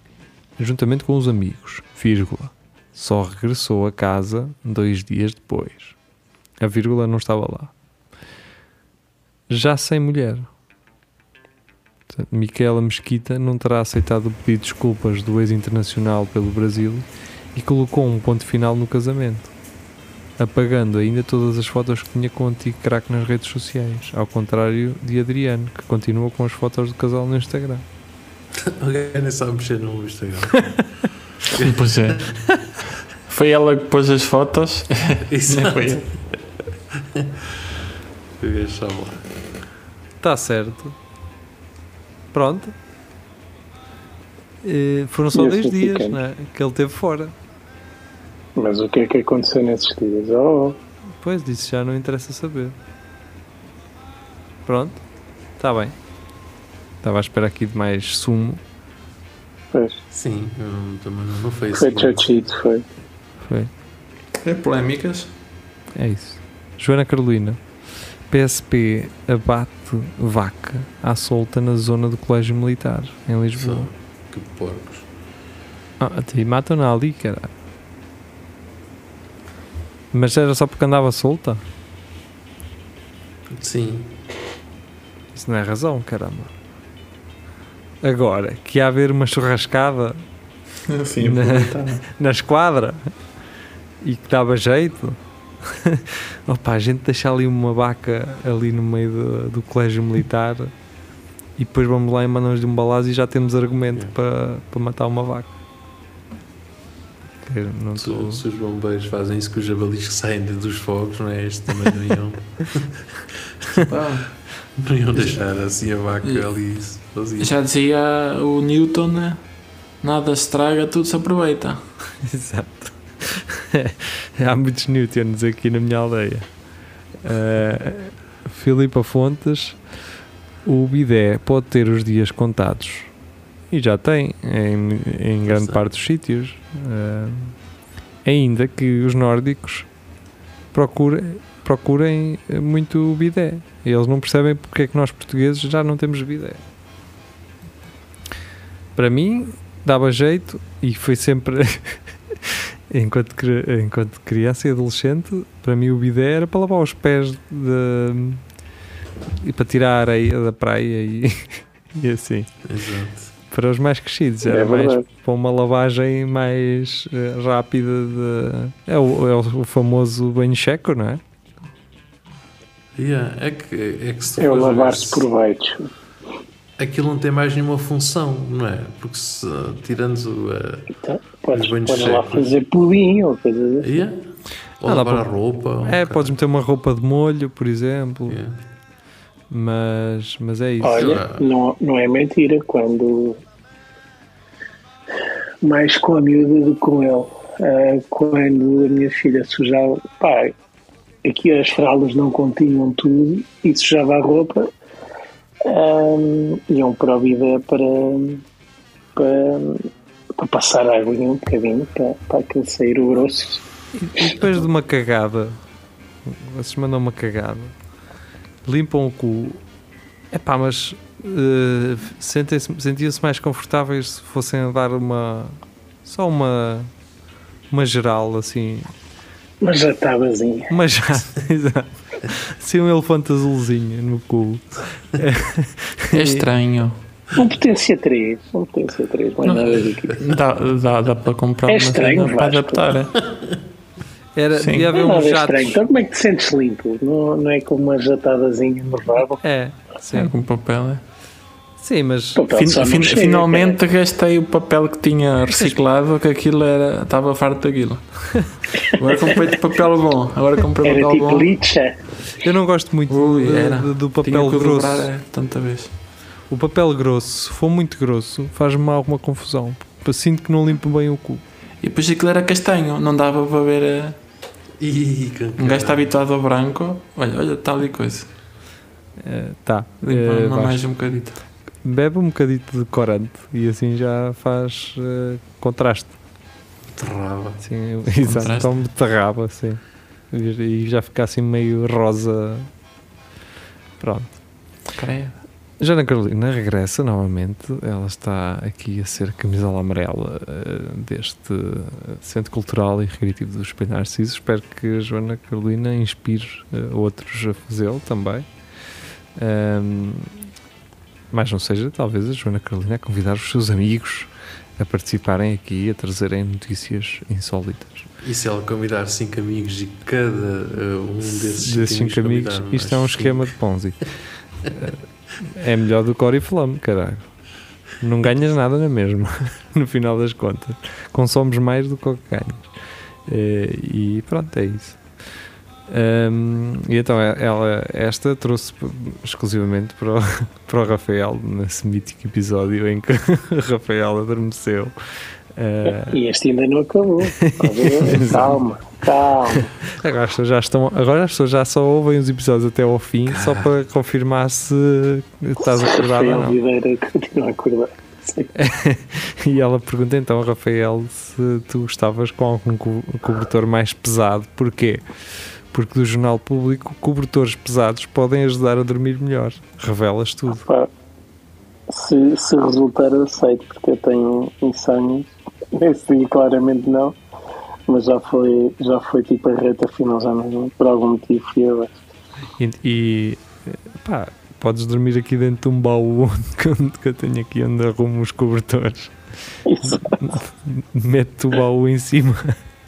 juntamente com os amigos, vírgula, só regressou a casa dois dias depois. A vírgula não estava lá. Já sem mulher. Portanto, Micaela Mesquita não terá aceitado o pedido de desculpas do ex-internacional pelo Brasil e colocou um ponto final no casamento, apagando ainda todas as fotos que tinha com o antigo craque nas redes sociais, ao contrário de Adriano, que continua com as fotos do casal no Instagram.
Alguém nem sabe mexer no Instagram.
Pois é. Foi ela que pôs as fotos.
Exato.
Nem foi.
Está certo. Pronto. E foram só
E
dois
assim
dias
ficamos.
né, que ele teve fora.
Mas o que é que aconteceu nesses dias? Oh,
Pois, disso já não interessa saber. Pronto. Está bem. Estava à espera aqui de mais sumo.
pois.
Sim, eu também não, não foi
Foi
assim.
chachito, foi.
Foi.
É polémicas.
É isso. Joana Carolina. PSP abate vaca à solta na zona do Colégio Militar, em Lisboa.
Que porcos.
Ah, até matam-na ali, caralho. Mas era só porque andava solta?
Sim.
Isso não é razão, caramba. Agora, que ia haver uma churrascada
Sim,
Na- na esquadra e que dava jeito. Opa, a gente deixa ali uma vaca ali no meio do, do colégio militar e depois vamos lá e mandamos de um balazo e já temos argumento
É.
para, para matar uma vaca. Que não
Se,
tô-
se os bombeiros fazem isso com os jabalis que saem dos fogos, não é? Este também não iam, não iam deixar assim a vaca ali sozinha.
Já dizia o Newton, né? Nada se estraga, tudo se aproveita.
Exato. Há muitos Newtons aqui na minha aldeia. Uh, Filipa Fontes, o bidé pode ter os dias contados. E já tem, em, em grande
Sim.
parte dos sítios. Uh, ainda que os nórdicos procurem, procurem muito o bidé. Eles não percebem porque é que nós portugueses já não temos bidé. Para mim, dava jeito e foi sempre enquanto, enquanto criança e adolescente para mim o bidé era para lavar os pés de, e para tirar a areia da praia e, e assim
Exato.
para os mais crescidos era
É
mais para uma lavagem mais eh, rápida de, é, o, é o famoso banho checo não é?
Yeah, é, que, é que se tu
É o lavar-se
se-
por baixo.
Aquilo não tem mais nenhuma função, não é? Porque se tirando o. eh,
Então, podes,
Os banhos
podes lá fazer pudim ou coisas assim.
yeah, ou
Ah, dá
lavar a
para-
roupa. um
é,
bocado.
podes meter uma roupa de molho por exemplo
Yeah.
mas, mas é isso
Olha,
Ah.
não, não é mentira. Quando, mais com a miúda do que com ele. Ah, quando a minha filha sujava, pá, aqui as fraldas não continham tudo e sujava a roupa, ah, iam para o bidé para, para, para passar a água um bocadinho para, para aquele sair o grosso.
E depois de uma cagada, vocês mandam uma cagada, limpam o cu. Epá, mas eh, sentem-se- sentiam-se mais confortáveis se fossem dar uma. só uma. uma geral assim.
Mas já está vazia.
Uma já. exato. Assim um elefante azulzinho no cu.
É estranho.
Um potência 3, um potência 3, não é nada daquilo.
Dá, dá, dá para comprar
É estranho,
para adaptar.
Era,
Sim.
devia haver
Não é
uns
nada
jatos.
estranho. Então como é que te sentes limpo? Não, não é como uma jatadazinha no rabo?
É,
É,
sim.
com papel, é.
Sim, mas.
Papel
Fin- fin-
chega,
finalmente gastei o papel que tinha reciclado, que aquilo era. estava farto daquilo. Agora comprei de papel bom. Agora comprei
Era
papel
tipo
bom.
lixa.
Eu não gosto muito
Ui,
de-
era.
de- do
Tinha
papel
que
grosso.
dobrar é, tanta vez.
O papel grosso, se for muito grosso, faz-me alguma confusão. Eu Sinto que não limpo bem o cu.
E depois aquilo era castanho, não dava para ver. eh,
Ih,
Um gajo está habituado ao branco. Olha, olha, tal e coisa.
Eh, tá.
Limpa
eh, Vasco.
mais um bocadito.
Bebe um bocadito de corante e assim já faz eh, contraste.
Terrava.
Sim, exato.
Contraste.
Então terraba, assim. E já fica assim meio rosa. Pronto.
Creio.
Jana Carolina regressa novamente. Ela está aqui a ser camisola amarela eh, deste Centro Cultural e Recreativo do Espelho. Espero que a Joana Carolina inspire eh, outros a fazê-lo também. Ahm, mas não seja, talvez a Joana Carolina a convidar os seus amigos a participarem aqui, a trazerem notícias insólitas.
E se ela convidar cinco amigos e cada uh, um desses,
Desses cinco amigos, isto é um
mais
esquema de Ponzi. É melhor do que Oriflame, caralho. Não ganhas nada na mesma, no final das contas. Consomes mais do que o que ganhas. Eh, e pronto, é isso. Ahm, e então é- ela, esta trouxe exclusivamente para o, para o Rafael, nesse mítico episódio em que o Rafael adormeceu. Eh,
E este ainda não acabou. A calma, calma.
Agora as pessoas já estão. Agora as pessoas já só ouvem os episódios até ao fim só para confirmar se estás acordado ou
Rafael
não.
Videira continua acordado.
E ela pergunta então, Rafael, se tu estavas com algum co- cobertor mais pesado. Porquê? Porque do jornal público, cobertores pesados podem ajudar a dormir melhor. Revelas tudo.
Pá, se, se resultar, eu aceito, porque eu tenho insónias. Esse dia, claramente não. Mas já foi, já foi tipo a reta final, já não, por algum motivo fui abaixo.
E, e, pá, podes dormir aqui dentro de um baú que eu tenho aqui onde arrumo os cobertores. Mete o baú em cima,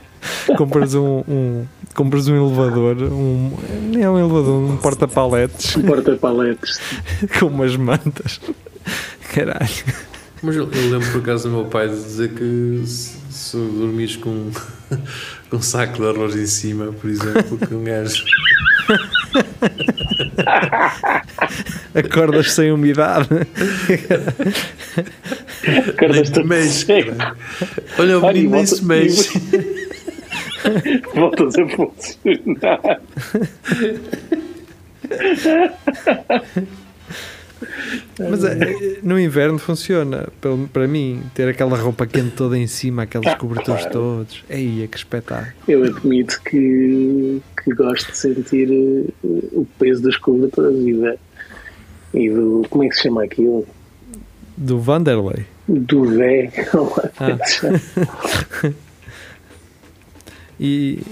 compras um, um- compras um elevador, um, nem é um elevador, um porta-paletes
Porta-paletes.
com umas mantas. Caralho.
Mas eu, eu lembro por acaso do meu pai de dizer que se, se dormires com, com um saco de arroz em cima, por exemplo, que um gajo.
Acordas sem umidade.
Acordas
nem mexe, caralho. Olha, o menino nem se mexe.
Voltas a funcionar.
Mas é, no inverno funciona. Para mim, ter aquela roupa quente toda em cima, aqueles cobertores todos. Ei, é que espetáculo.
Eu admito que, que gosto de sentir eh, o peso dos cobertores e, da, e do. Como é que se chama aquilo?
Do Vanderlei.
Do Vé.
Ah. E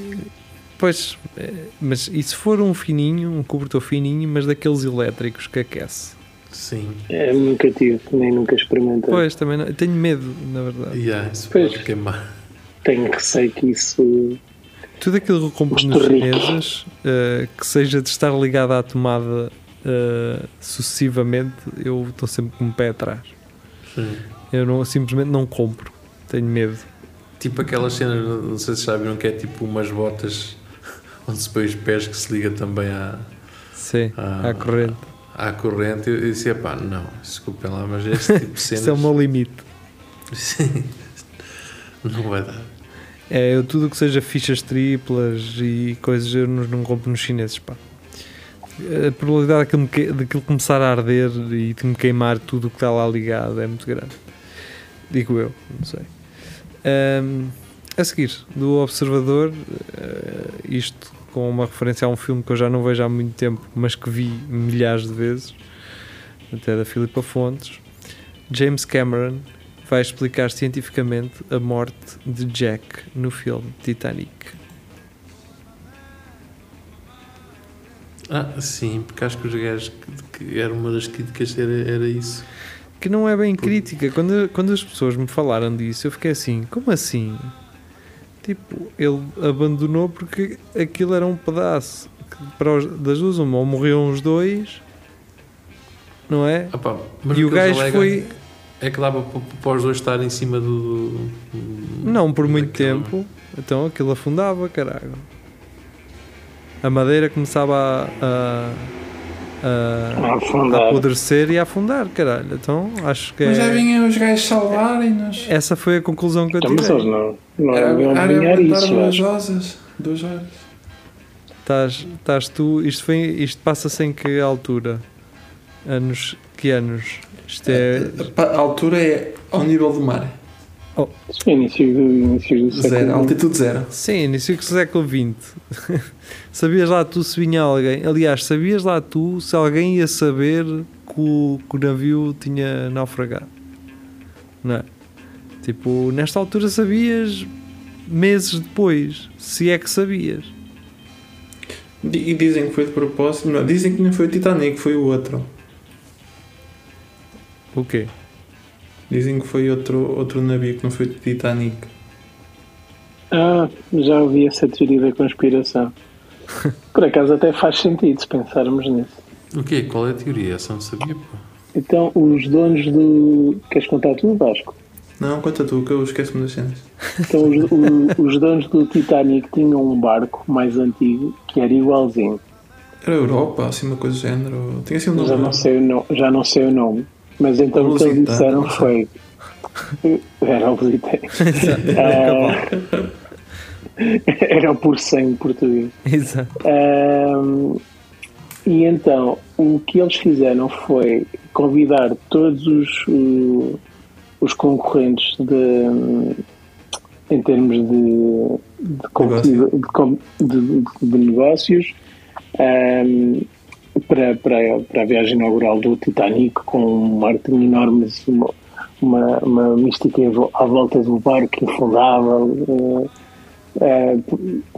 pois, eh, mas e se for um fininho, um cobertor fininho, mas daqueles elétricos que aquece?
Sim.
É, nunca tive, nem nunca experimentei.
Pois, também não, tenho medo, na verdade.
Yeah, isso
Pois.
pode queimar.
Tenho receio que isso.
Tudo aquilo que eu compro
Os
nos chineses, eh, que seja de estar ligado à tomada eh, sucessivamente, eu estou sempre com o pé atrás.
Sim.
Eu não, simplesmente não compro. Tenho medo.
Tipo aquelas cenas, não sei se viram que é tipo umas botas onde se põe os pés que se liga também à,
Sim,
Ah.
à corrente.
à corrente. Eu disse, pá, não, desculpem lá, mas este tipo de cenas.
Isso é o meu limite.
Sim. Não vai dar.
É, eu tudo o que seja fichas triplas e coisas eu não, não compro nos chineses, pá. A probabilidade daquilo, que- daquilo começar a arder e de me queimar tudo o que está lá ligado é muito grande. Digo eu, não sei. Ahm, a seguir, do Observador, eh, isto com uma referência a um filme que eu já não vejo há muito tempo, mas que vi milhares de vezes, até da Filipa Fontes. James Cameron vai explicar cientificamente a morte de Jack no filme Titanic.
Ah, sim, porque acho que os gajos que, que era uma das críticas era, era isso.
Que não é bem crítica. Quando, quando as pessoas me falaram disso, eu fiquei assim: como assim? Tipo, ele abandonou porque aquilo era um pedaço. Para os, das duas, uma, ou morriam os dois, não é?
Ah, pá,
e o gajo foi.
É que dava para, os dois estar em cima do.
Não por muito
daquela-
tempo, então aquilo afundava, caralho. A madeira começava a, a, a,
A
a
afundar.
apodrecer e a afundar, caralho. Então acho que
Mas já
é,
vinham os gajos salvarem-nos.
essa foi a conclusão que eu
Então,
tirei.
não, não
Era,
deviam
era
isso.
duas horas. Duas horas.
Estás, estás tu, isto, foi, isto passa-se em que altura? Anos, que anos? Isto é
A, a altura é ao nível do mar.
Isso foi início do, início do
Zero,
século
altitude zero.
Sim, início do século XX. sabias lá tu se vinha alguém? Aliás, sabias lá tu se alguém ia saber que o, que o navio tinha naufragado? Não é? Tipo, nesta altura sabias meses depois, se é que sabias.
E dizem que foi de propósito. Não, dizem que não foi o Titanic, foi o outro.
O quê?
Dizem que foi outro, outro navio que não foi o Titanic.
Ah, já ouvi essa teoria da conspiração. Por acaso até faz sentido se pensarmos nisso.
O quê? Qual é a teoria? Essa não sabia, pô.
Então, os donos do. Queres contar tudo, Vasco?
Não, conta tu, que eu esqueço-me das cenas.
Então, os, o- os donos do Titanic tinham um barco mais antigo que era igualzinho.
Era Europa, assim, uma coisa do género. Tinha assim um nome.
Já não sei o, no, já não sei o nome. Mas então o que eles disseram foi. Era o Lusitano. Ah, Era o por 100 português.
Exato.
Ahm, e então, o que eles fizeram foi convidar todos os, os concorrentes de, em termos de, de, de de- negócios ahm, para, para, para a viagem inaugural do Titanic com um marketing enorme, uma, uma, uma mística à volta do barco infundável. eh, eh,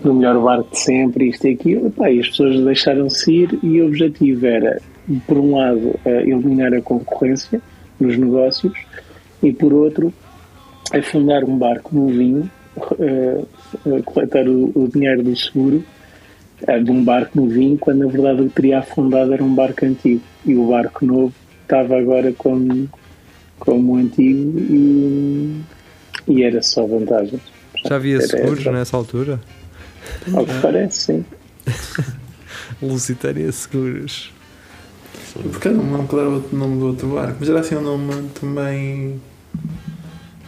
no melhor barco de sempre, isto e aquilo, e as pessoas deixaram-se ir e o objetivo era, por um lado, eh, eliminar a concorrência nos negócios e, por outro, afundar um barco novinho, eh, coletar o, o dinheiro do seguro de um barco novinho, quando na verdade o que teria afundado era um barco antigo e o barco novo estava agora como, como o antigo e, e era só vantagens.
Já havia
Era
seguros
essa.
nessa altura?
Ao que parece, sim.
Lusitânia Seguros.
Porque eu não me lembro qual era o outro nome do outro barco, mas era assim um nome também.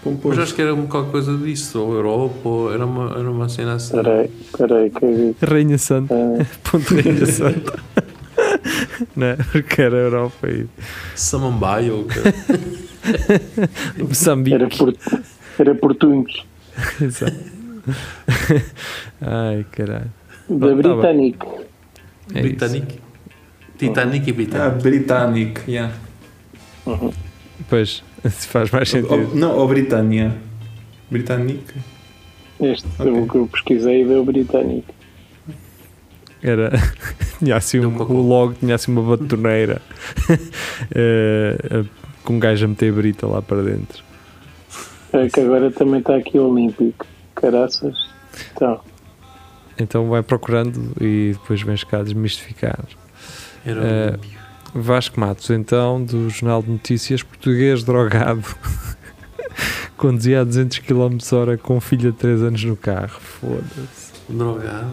Pomposo.
Mas acho que era qualquer coisa disso, ou Europa, ou era uma, era uma cena assim.
Peraí, peraí, que eu.
Rainha Santa.
Ah,
Ponto Rainha Santa. Não é? Porque era Europa e
Samambaia, ou que-
Moçambique.
era, por, era portunhos
Exato. Ai, caralho.
da
Pronto, tá bem.
Britânico.
É isso.
Titanic. E
Ah,
Britânic.
Britannic, yeah.
Pois, se faz mais sentido.
não, ou Britânia. Britannic.
Este
Ok.
o que eu pesquisei deu Britânico.
Era. Tinha assim um, o logo tinha assim uma batoneira eh, com um gajo a meter brita lá para dentro.
É que agora também está aqui o Olímpico. Caraças. Então,
Então vai procurando e depois vens cá desmistificar.
Era
Eh,
Olímpio.
Vasco Matos, então, do Jornal de Notícias, português drogado, conduzia a 200 km hora com filha de 3 anos no carro. Foda-se.
Drogado.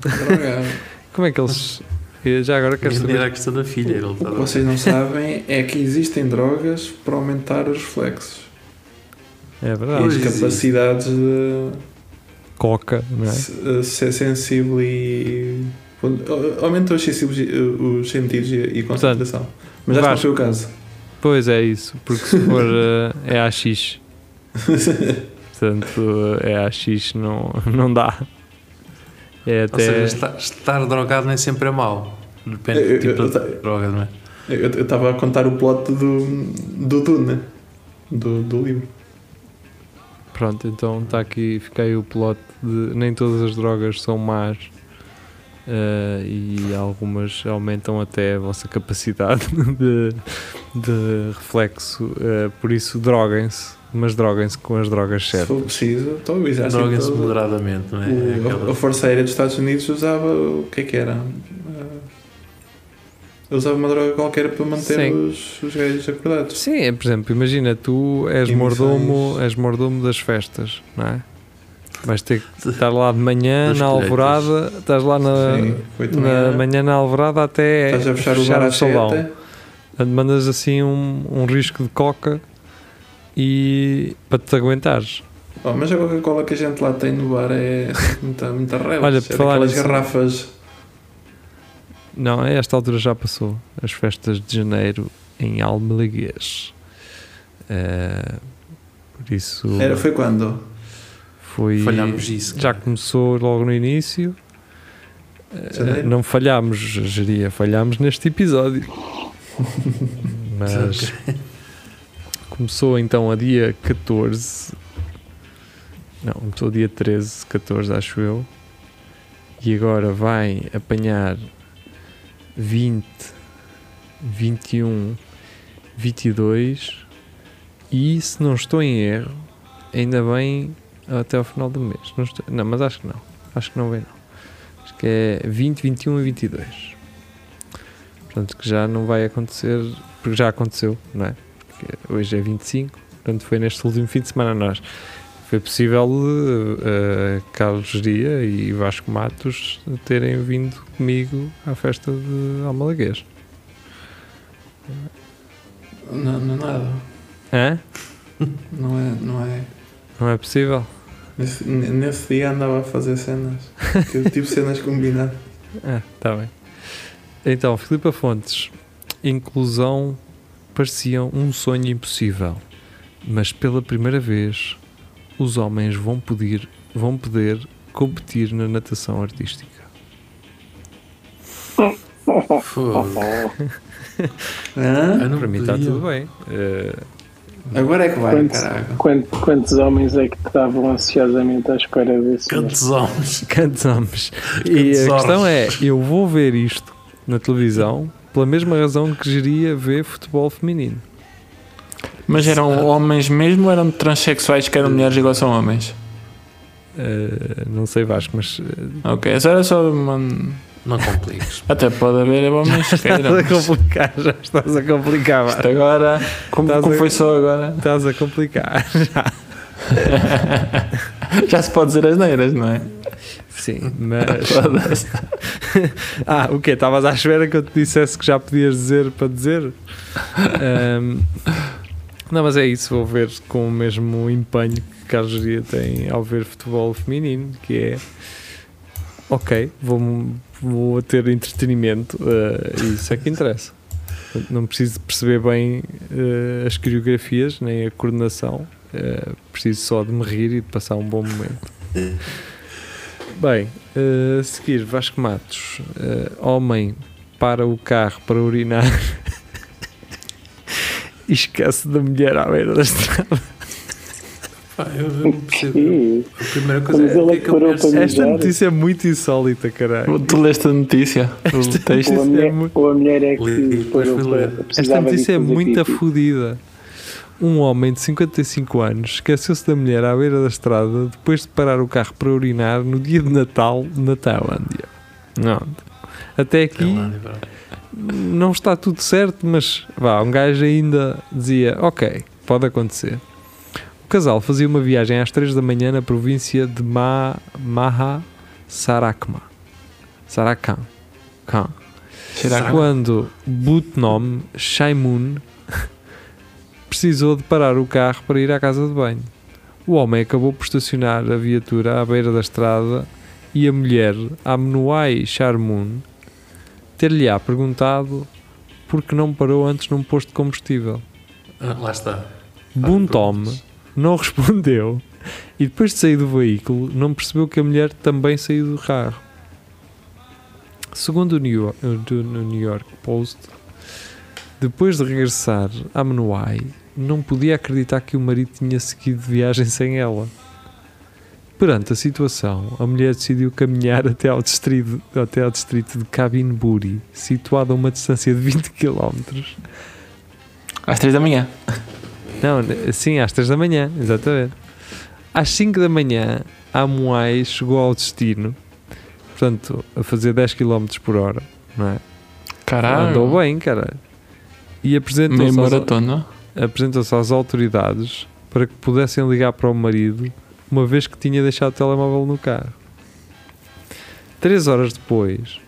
Drogado.
Como é que eles. Eu Já agora quero saber.
a questão da filha. Ele
O que vocês não sabem é que existem drogas para aumentar os reflexos.
É
e
verdade.
as
Pois
capacidades de
Coca, não é?
se- ser sensível e. Aumentou os sensíveis, os sentidos e e concentração. Mas acho que não foi o caso.
Pois é isso, porque se for eh, é AX, portanto é AX não, não dá. É
Ou
até.
seja, estar, estar drogado nem sempre é mau. Depende
Eu-
do tipo
eu-
de
eu-
droga, não é?
Eu estava a contar o plot do, do Dune, do, do livro.
Pronto, então está aqui, fica aí o plot de nem todas as drogas são más eh, e algumas aumentam até a vossa capacidade de, de reflexo, eh, por isso droguem-se, mas droguem-se com as drogas
Se
certas.
for preciso, então o exército.
Droguem-se moderadamente, não é? É
o- a,
aquela-
a Força Aérea dos Estados Unidos usava o que é que era? Uh, usava uma droga qualquer para manter
Sim.
os, os gajos acordados.
Sim, é, por exemplo, imagina, tu és mordomo, és mordomo das festas, não é? Vais ter que estar lá de manhã na alvorada, estás lá na,
Sim,
na manhã na alvorada até
Estás a fechar o bar às
salão. mandas assim um, um risco de coca e para te aguentares.
Oh, mas a Coca-Cola que a gente lá tem no bar é muita, muita relva.
Olha,
é
por falar
daquelas
nisso-
garrafas.
Não, a esta altura já passou. As festas de janeiro em Almelaguês. Eh, por isso
Era, foi quando?
Foi.
Falhámos isso.
Já
cara.
começou logo no início.
Janeiro?
não falhámos, geria, falhámos neste episódio. Mas começou então a dia 14. Não, começou dia 13, 14, acho eu. E agora vai apanhar 20, 21, 22. E se não estou em erro, ainda bem até ao final do mês. Não, estou- não, mas acho que não. Acho que não vem não. Acho que é 20, 21 e 22. Portanto, que já não vai acontecer, porque já aconteceu, não é? Porque hoje é 25, portanto foi neste último fim de semana nós. Foi possível eh, Carlos Geria e Vasco Matos terem vindo comigo à festa de Almalaguês.
Não, não nada.
Hã?
Não é, não é.
Não é possível?
Nesse, nesse dia andava a fazer cenas. Tive cenas combinadas.
Ah, está bem. Então, Filipa Fontes, inclusão parecia um sonho impossível, mas pela primeira vez os homens vão poder, vão poder competir na natação artística.
Fogo. Não
Para mim está tudo bem. Eh,
Agora é que vai,
Quantos,
caralho.
quant- quantos homens é que estavam ansiosamente à espera desse?
Cantos homens.
Cantamos. E
Cantos
a questão é:
homens.
eu vou ver isto na televisão pela mesma razão que geria ver futebol feminino.
Mas eram homens mesmo ou eram transexuais que eram mulheres igual são homens?
Eh, não sei Vasco, mas eh,
Ok, essa era só uma.
Não compliques.
Até pode haver homens que
estás a complicar, já estás a complicar.
Isto agora. Como,
Estás
como
a-
foi só agora?
Estás a complicar.
Já se pode dizer as neiras, não é?
Sim, mas. Ah, o quê? Estavas à espera que eu te dissesse que já podias dizer para dizer? Ahm, não, mas é isso. Vou ver com o mesmo empenho que Carlos Geria tem ao ver futebol feminino, que é. Ok, vou, vou ter entretenimento e isso é que interessa. Não preciso perceber bem eh, as coreografias nem a coordenação, eh, preciso só de me rir e de passar um bom momento. Bem, a seguir, Vasco Matos, homem para o carro para urinar e esquece da mulher à beira da estrada.
Pá, eu não percebo.
Ih,
A primeira coisa
Mas
é. que é que
parou para?
Esta
Mijar.
notícia é muito insólita, caralho.
Tu leste a notícia? O texto?
ou, a mulher,
mu-
ou a mulher é que
depois
parou para-.
Esta notícia é muito
pipi.
fodida. Um homem de 55 anos esqueceu-se da mulher à beira da estrada depois de parar o carro para urinar no dia de Natal na Tailândia. Não. Até aqui
pá.
não está tudo certo, mas vá, um gajo ainda dizia: Ok, pode acontecer. O casal fazia uma viagem às 3 da manhã na província de Ma Maha Sarakma. Sarakan. Kan. Quando Butnom Shaimun precisou de parar o carro para ir à casa de banho. O homem acabou por estacionar a viatura à beira da estrada e a mulher, Amnuai Charmun, ter-lhe-á perguntado por que não parou antes num posto de combustível.
Ah, lá está.
Buntom não respondeu e depois de sair do veículo não percebeu que a mulher também saiu do carro. Segundo o New York, do- New York Post, depois de regressar a Menuai, não podia acreditar que o marido tinha seguido viagem sem ela. Perante a situação, a mulher decidiu caminhar até ao distrito, até ao distrito de Kabinburi, situado a uma distância de 20 km,
Às 3 da manhã.
Não, sim, às 3 da manhã, exatamente. Às 5 da manhã, a Moai chegou ao destino, portanto, a fazer 10 km por hora, não é?
Caralho.
Andou bem, cara. E apresentou-se às,
maratona.
apresentou-se às autoridades para que pudessem ligar para o marido, uma vez que tinha deixado o telemóvel no carro. Três horas depois,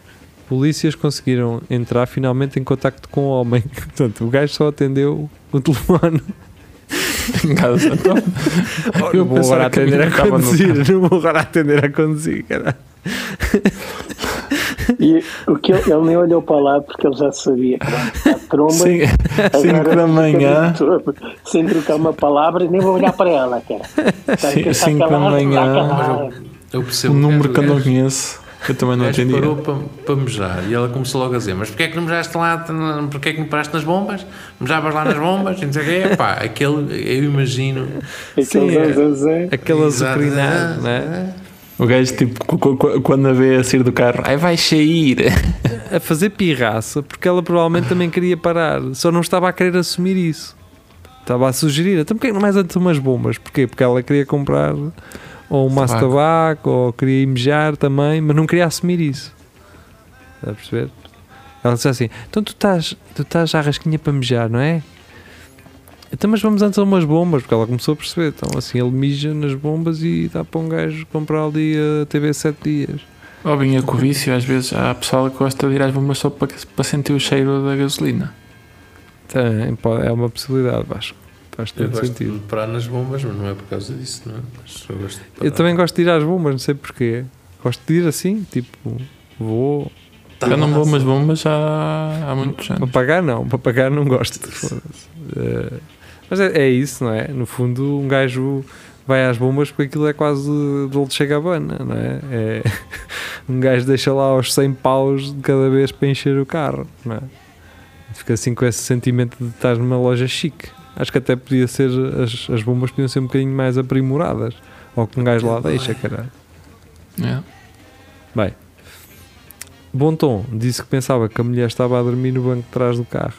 polícias conseguiram entrar finalmente em contacto com o homem. Portanto, o gajo só atendeu o telefone.
Em casa. Então,
Eu
Eu
vou agora
que a
atender a
estava no
conduzir, não vou agora atender a conduzir, cara.
E o que ele, ele nem olhou para lá porque ele já sabia. Pronto, a tromba.
Sim,
agora
5 da manhã.
Sem trocar uma palavra, nem vou olhar para ela, cara. Está
Sim,
está
cinco da
calado,
manhã.
Eu percebo
Um número
o
que eu não conheço. Eu também
O
não entendi.
parou para, para mejar e ela começou logo a dizer: Mas porquê é que não mejaste lá? Porquê é que me paraste nas bombas? Mejavas lá nas bombas? E não sei o quê. Pá, aquele, eu imagino.
Sim,
Aquele
é. Aquele azucrinado, né?
O gajo, tipo, quando a vê a sair do carro, ai vai sair.
A fazer pirraça, porque ela provavelmente também queria parar, só não estava a querer assumir isso. Estava a sugerir, então porquê que não mais antes umas bombas? Porquê? Porque ela queria comprar ou um maço de
Tabaco.
ou queria ir mejar também, mas não queria assumir isso. Está a perceber? Ela disse assim: então tu estás, tu estás à rasquinha para mejar, não é? Então, mas vamos antes a umas bombas, porque ela começou a perceber. Então, assim, ele mija nas bombas e dá para um gajo comprar ali a TV 7 dias.
Ou vinha com o vício, às vezes há pessoal que gosta de ir às bombas só para, para sentir o cheiro da gasolina.
Tem, é uma possibilidade, Vasco. Faz
Eu
todo
gosto
sentido.
de parar nas bombas, mas não é por causa disso, não é? Mas eu gosto de parar.
Eu também gosto de ir às bombas, não sei porquê. Gosto de ir assim, tipo, vou.
Tá
eu não vou umas bombas há, há muitos
Para
anos.
pagar, não. Para pagar, não gosto. Eh, mas é, é isso, não é? No fundo, um gajo vai às bombas porque aquilo é quase Dolce Gabbana, não é? é? Um gajo deixa lá os 100 paus de cada vez para encher o carro, não é? Fica assim com esse sentimento de estar numa loja chique. Acho que até podia ser, as, as bombas podiam ser um bocadinho mais aprimoradas. Ou que um gajo lá deixa, caralho.
É.
Bem, Bom Tom disse que pensava que a mulher estava a dormir no banco de trás do carro.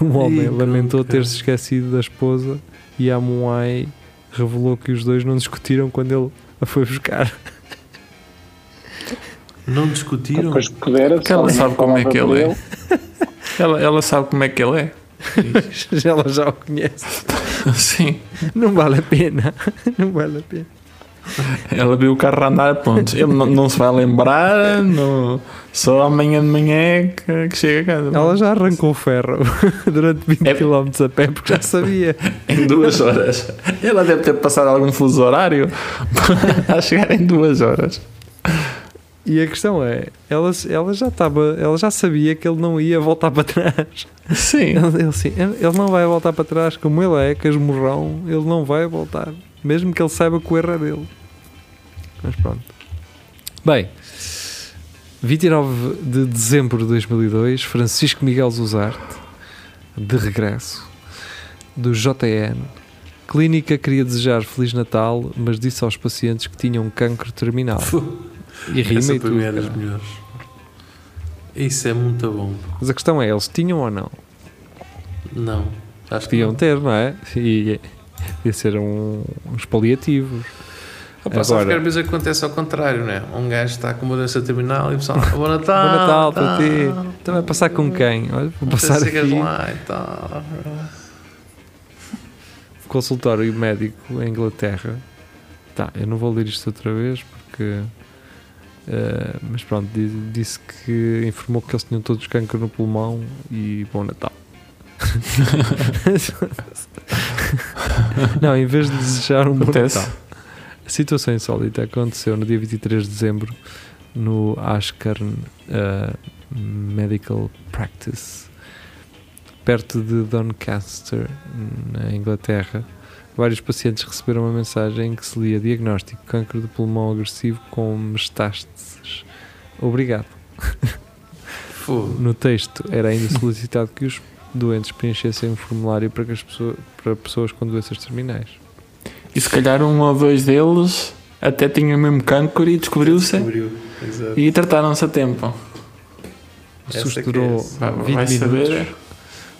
O homem
Ih,
lamentou ter-se esquecido da esposa e a Moai revelou que os dois não discutiram quando ele a foi buscar.
Não discutiram?
Depois pudera,
Porque ela sabe como é que ele é. Ela, ela sabe como é que ele é.
Ela já o conhece.
Sim.
Não vale a pena. Não vale a pena.
Ela viu o carro andar, pontos. Ele não, não se vai lembrar, não, só amanhã de manhã é que, que chega a casa.
Ela já arrancou o ferro durante 20
É-
km a pé porque já sabia.
Em duas horas. Ela deve ter passado algum fuso horário a chegar em duas horas.
E a questão é, ela, ela já estava, ela já sabia que ele não ia voltar para trás.
Sim.
Ele, ele, sim, ele não vai voltar para trás, como ele é, casmurrão, ele não vai voltar, mesmo que ele saiba que o erro é dele. Mas pronto. Bem, 29 de dezembro de 2002, Francisco Miguel Zuzarte, de regresso, do JN. Clínica queria desejar Feliz Natal, mas disse aos pacientes que tinham cancro terminal. E rima
Essa
e tudo.
mim é das
cara.
melhores. Isso é muito bom.
Mas a questão é, eles tinham ou não?
Não. Acho que
Podiam
não.
ter, não é? E ia ser um, uns paliativos.
Opa,
Agora-
que às vezes acontece ao contrário, né? Um gajo está com uma doença terminal e o pessoal, bom Natal,
Bom Natal para ti. Então vai passar com quem? Olha, vou passar aqui.
lá e tal.
Consultório médico em Inglaterra. Tá, eu não vou ler isto outra vez porque. Eh, mas pronto, di- disse que informou que eles tinham todos cancro no pulmão e bom Natal. Não, em vez de desejar um bom. Natal. A situação insólita aconteceu no dia 23 de dezembro no Ashburn uh, Medical Practice, perto de Doncaster, na Inglaterra. Vários pacientes receberam uma mensagem em que se lia diagnóstico câncer de pulmão agressivo com metástases. Obrigado. No texto era ainda solicitado que os doentes preenchessem um formulário para, que as pessoas, para pessoas com doenças terminais.
E se calhar um ou dois deles até tinham o mesmo cancro e descobriu-se
Descobriu.
E trataram-se a tempo.
Essa
susto
que é
durou
essa.
Vai,
20
vai
minutos.
saber.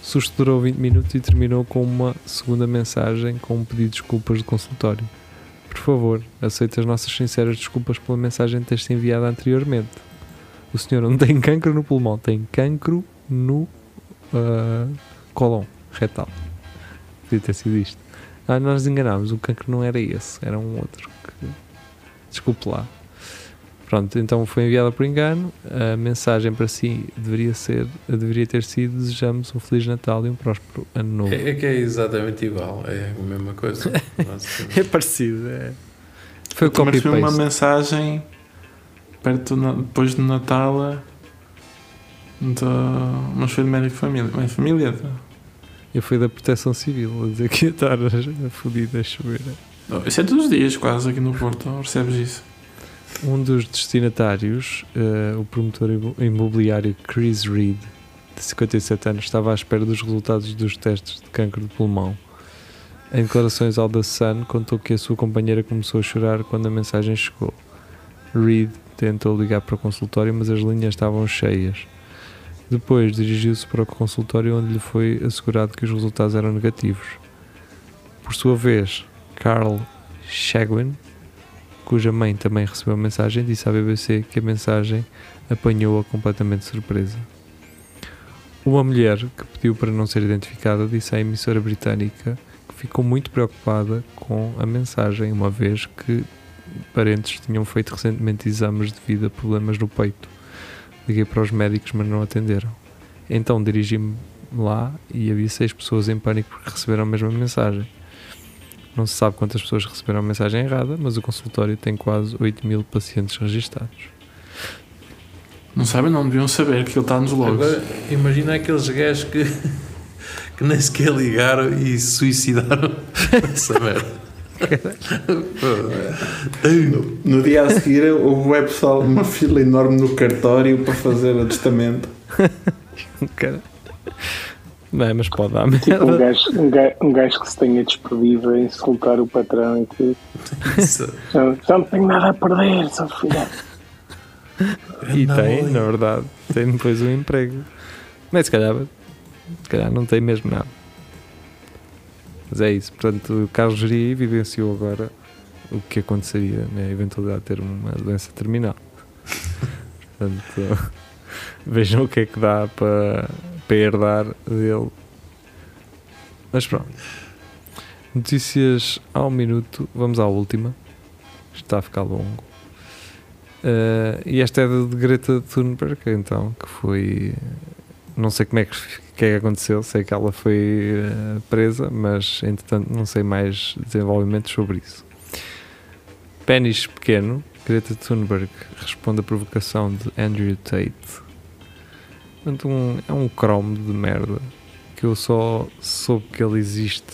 Susto durou 20 minutos e terminou com uma segunda mensagem com um pedido de desculpas de consultório. Por favor, aceite as nossas sinceras desculpas pela mensagem ter se enviado anteriormente. O senhor não tem cancro no pulmão, tem cancro no ah, cólon retal. Podia ter sido isto. Ah, nós enganámos, o cancro não era esse, era um outro. Que... Desculpe lá. Pronto, então foi enviada por engano. A mensagem para si deveria, ser, deveria ter sido: desejamos um Feliz Natal e um próspero Ano Novo.
É, é que é exatamente igual, é a mesma coisa.
É parecido, é. Foi o
recebi uma mensagem perto depois do Natal de mas foi de médico de família. Família?
Eu fui da Proteção Civil a dizer que ia estar a fodida a chover.
Isso é todos os dias quase aqui no Porto, recebes isso.
Um dos destinatários, eh, o promotor imo- imobiliário Chris Reed, de 57 anos, estava à espera dos resultados dos testes de câncer de pulmão. Em declarações ao The Sun, contou que a sua companheira começou a chorar quando a mensagem chegou. Reed tentou ligar para o consultório, mas as linhas estavam cheias. Depois dirigiu-se para o consultório, onde lhe foi assegurado que os resultados eram negativos. Por sua vez, Carl Shagwin, cuja mãe também recebeu a mensagem, disse à BBC que a mensagem apanhou-a completamente de surpresa. Uma mulher que pediu para não ser identificada disse à emissora britânica que ficou muito preocupada com a mensagem, uma vez que parentes tinham feito recentemente exames devido a problemas no peito. Liguei para os médicos, mas não atenderam. Então dirigi-me lá e havia seis pessoas em pânico porque receberam a mesma mensagem. Não se sabe quantas pessoas receberam a mensagem errada, mas o consultório tem quase 8 mil pacientes registados.
Não sabem, não deviam saber que ele está nos logos.
Agora, imagina aqueles gajos que, que nem sequer ligaram e se suicidaram. Essa merda.
No dia a seguir houve o pessoal uma fila enorme no cartório para fazer o testamento.
Cara. Não, é, mas pode dar
Tipo um
merda.
gajo, um, gajo, um gajo que se tenha despedido a insultar o patrão e que já, já não tenho nada a perder, só filha.
E
Anda
tem, na verdade, tem depois um emprego. Mas se calhar, se calhar não tem mesmo nada. Mas é isso. Portanto, o Carlos Geria vivenciou agora o que aconteceria na eventualidade de ter uma doença terminal. Portanto, vejam o que é que dá para, para herdar dele. Mas pronto. Notícias ao minuto. Vamos à última. Está a ficar longo. Uh, e esta é de Greta Thunberg, então, que foi. Não sei como é que, que é que aconteceu, sei que ela foi uh, presa, mas entretanto não sei mais desenvolvimentos sobre isso. Pênis pequeno, Greta Thunberg responde à provocação de Andrew Tate. Portanto, um, é um cromo de merda que eu só soube que ele existe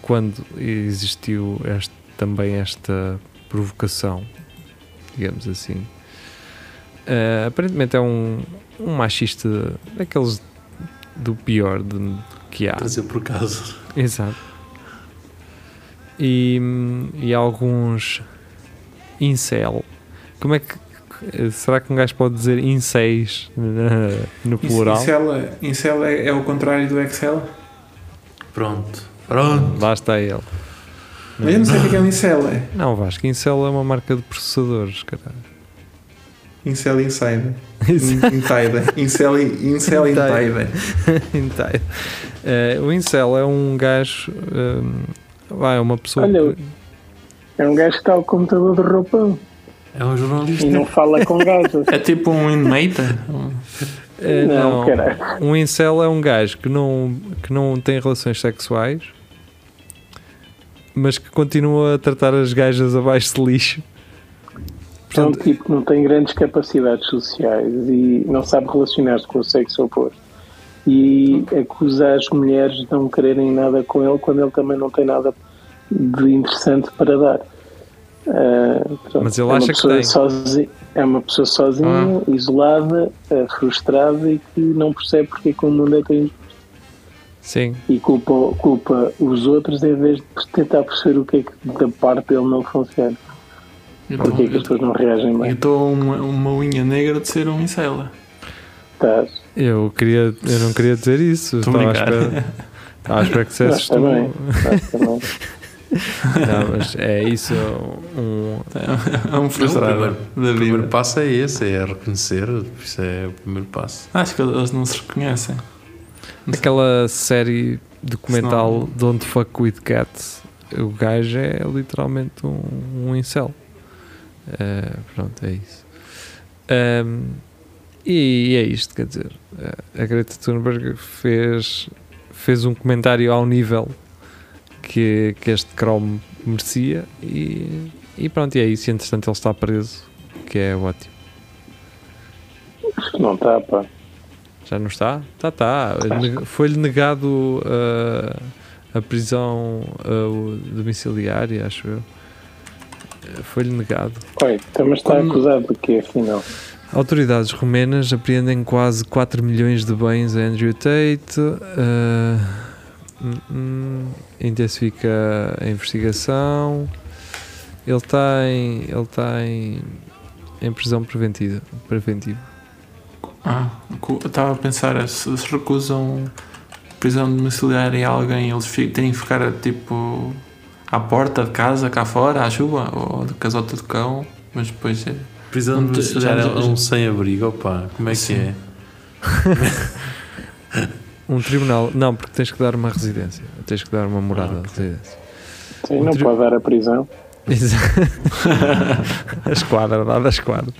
quando existiu este, também esta provocação digamos assim. Uh, aparentemente é um, um machista daqueles do pior de, que há.
Trazer por acaso.
Exato. E, e alguns incel. Como é que. Será que um gajo pode dizer inceis na- no plural?
Incel, é- incel é, é o contrário do Excel?
Pronto. Pronto.
Lá está ele.
Mas eu não sei o que é um incel, é.
Não, Vasco, Incel é uma marca de processadores, caralho.
Incel Insider. Insider. Incel, incel Insider.
Inteiro. Eh, o Incel é um gajo. vai, é uma pessoa.
Olha,
que-
É um gajo que está ao computador de roupão
É um jornalista.
e não fala com gajos.
É tipo um inmate?
eh,
não, caralho.
Um incel é um gajo que não, que não tem relações sexuais mas que continua a tratar as gajas abaixo de lixo.
É um
Portanto,
tipo que não tem grandes capacidades sociais e não sabe relacionar-se com o sexo oposto. E acusa as mulheres de não quererem nada com ele quando ele também não tem nada de interessante para dar. Ah,
Mas ele
é
acha que tem.
sozi- é uma pessoa sozinha, isolada, ah, frustrada e que não percebe porque é que o mundo é tão injusto.
sim,
e culpa, culpa os outros em vez de tentar perceber o que é que da parte dele não funciona.
Eu
Porque é que as pessoas não reagem bem.
estou uma, uma unha negra de ser um incel.
Estás.
eu, queria, eu não queria dizer isso.
Estou
à
brincar.
espera, estava à espera que dissesses
Está
tu.
Está bem.
Não, mas é isso. Um,
É um frustrado
O primeiro passo é esse, é reconhecer. Isso é o primeiro passo.
Acho que eles não se reconhecem.
aquela série documental Don't Fuck With Cats, o gajo é literalmente um, um incel. Eh, pronto, é isso. Ahm, e, é isto, quer dizer, eh, a Greta Thunberg fez, fez um comentário ao nível que, que este Chrome merecia e, e pronto, e é isso. E, entretanto, ele está preso, que é ótimo.
Acho que não está, pá.
Já não está? Tá, tá. Neg- Foi-lhe negado uh, a prisão uh, domiciliária, acho eu. Foi-lhe negado.
Oi, então, mas está
Quando-
acusado de quê, afinal?
Autoridades romenas apreendem quase 4 milhões de bens a Andrew Tate. uh, hum, hum, intensifica a investigação. Ele está em, ele está em, em prisão preventiva. preventiva.
Ah, estava a pensar, se se recusam prisão domiciliária a alguém, eles têm que ficar tipo à porta de casa, cá fora, à chuva, ou de casota de cão, mas depois é.
Prisão
já-
é um sem-abrigo, opa, como é que
Sim.
é?
Um tribunal. Não, porque tens que dar uma residência. Tens que dar uma morada de residência.
Sim, não
tri-
pode dar a prisão.
Exato. a esquadra, dada a esquadra.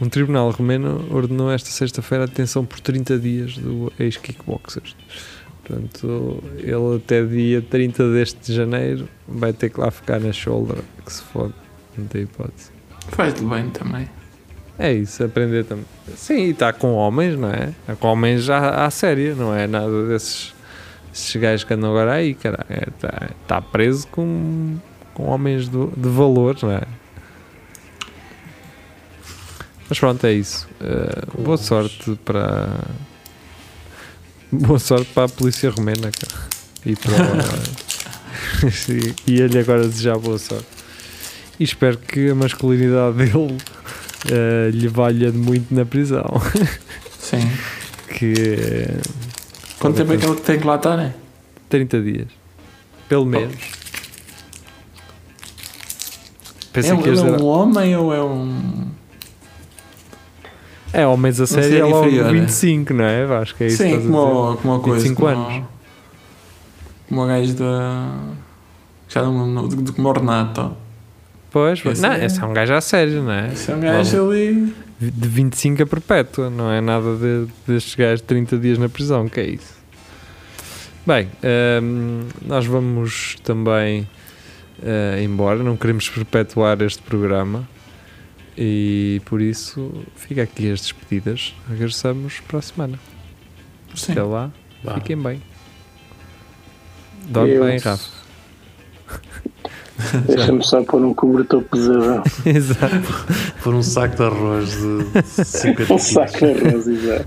Um tribunal romeno ordenou esta sexta-feira a detenção por 30 dias do ex-kickboxer. Portanto, ele até dia 30 deste janeiro vai ter que lá ficar na shoulder, que se fode, não tem hipótese.
Faz-lhe bem também.
É isso, aprender também. Sim, e está com homens, não é? Com homens já à séria, não é nada desses, desses gajos que andam agora aí, cara. Está tá preso com, com homens do, de valor, não é? Mas pronto, é isso. Uh, boa sorte para. Boa sorte para a polícia romena, cara. E para. e ele agora desejar boa sorte. E espero que a masculinidade dele eh, lhe valha muito na prisão.
Sim.
que
Quanto tempo é que ele tem que lá estar, né?
30 dias. Pelo menos.
É,
Pensei
um-
que
ele é um homem ou é um.
É, homens a série
série
é logo
inferior, né?
25, não é? Acho que é isso que
Sim,
dizer.
como, como a coisa.
25
como,
anos.
Como o gajo da. Já não me lembro, de, de como o Renato.
Pois,
Esse
não,
é-
esse é um gajo a sério, não é?
Esse é um gajo ali.
De 25 a perpétua, não é nada de, destes gajos de 30 dias na prisão, que é isso. Bem, hum, nós vamos também eh, embora, não queremos perpetuar este programa e por isso fica aqui as despedidas. Regressamos para a semana.
Sim.
Até lá, fiquem bem. Dorme bem, Rafa.
Deixa-me só pôr um cobertor pesadão.
Exato.
Por um saco de arroz de 50
Um saco de arroz, exato.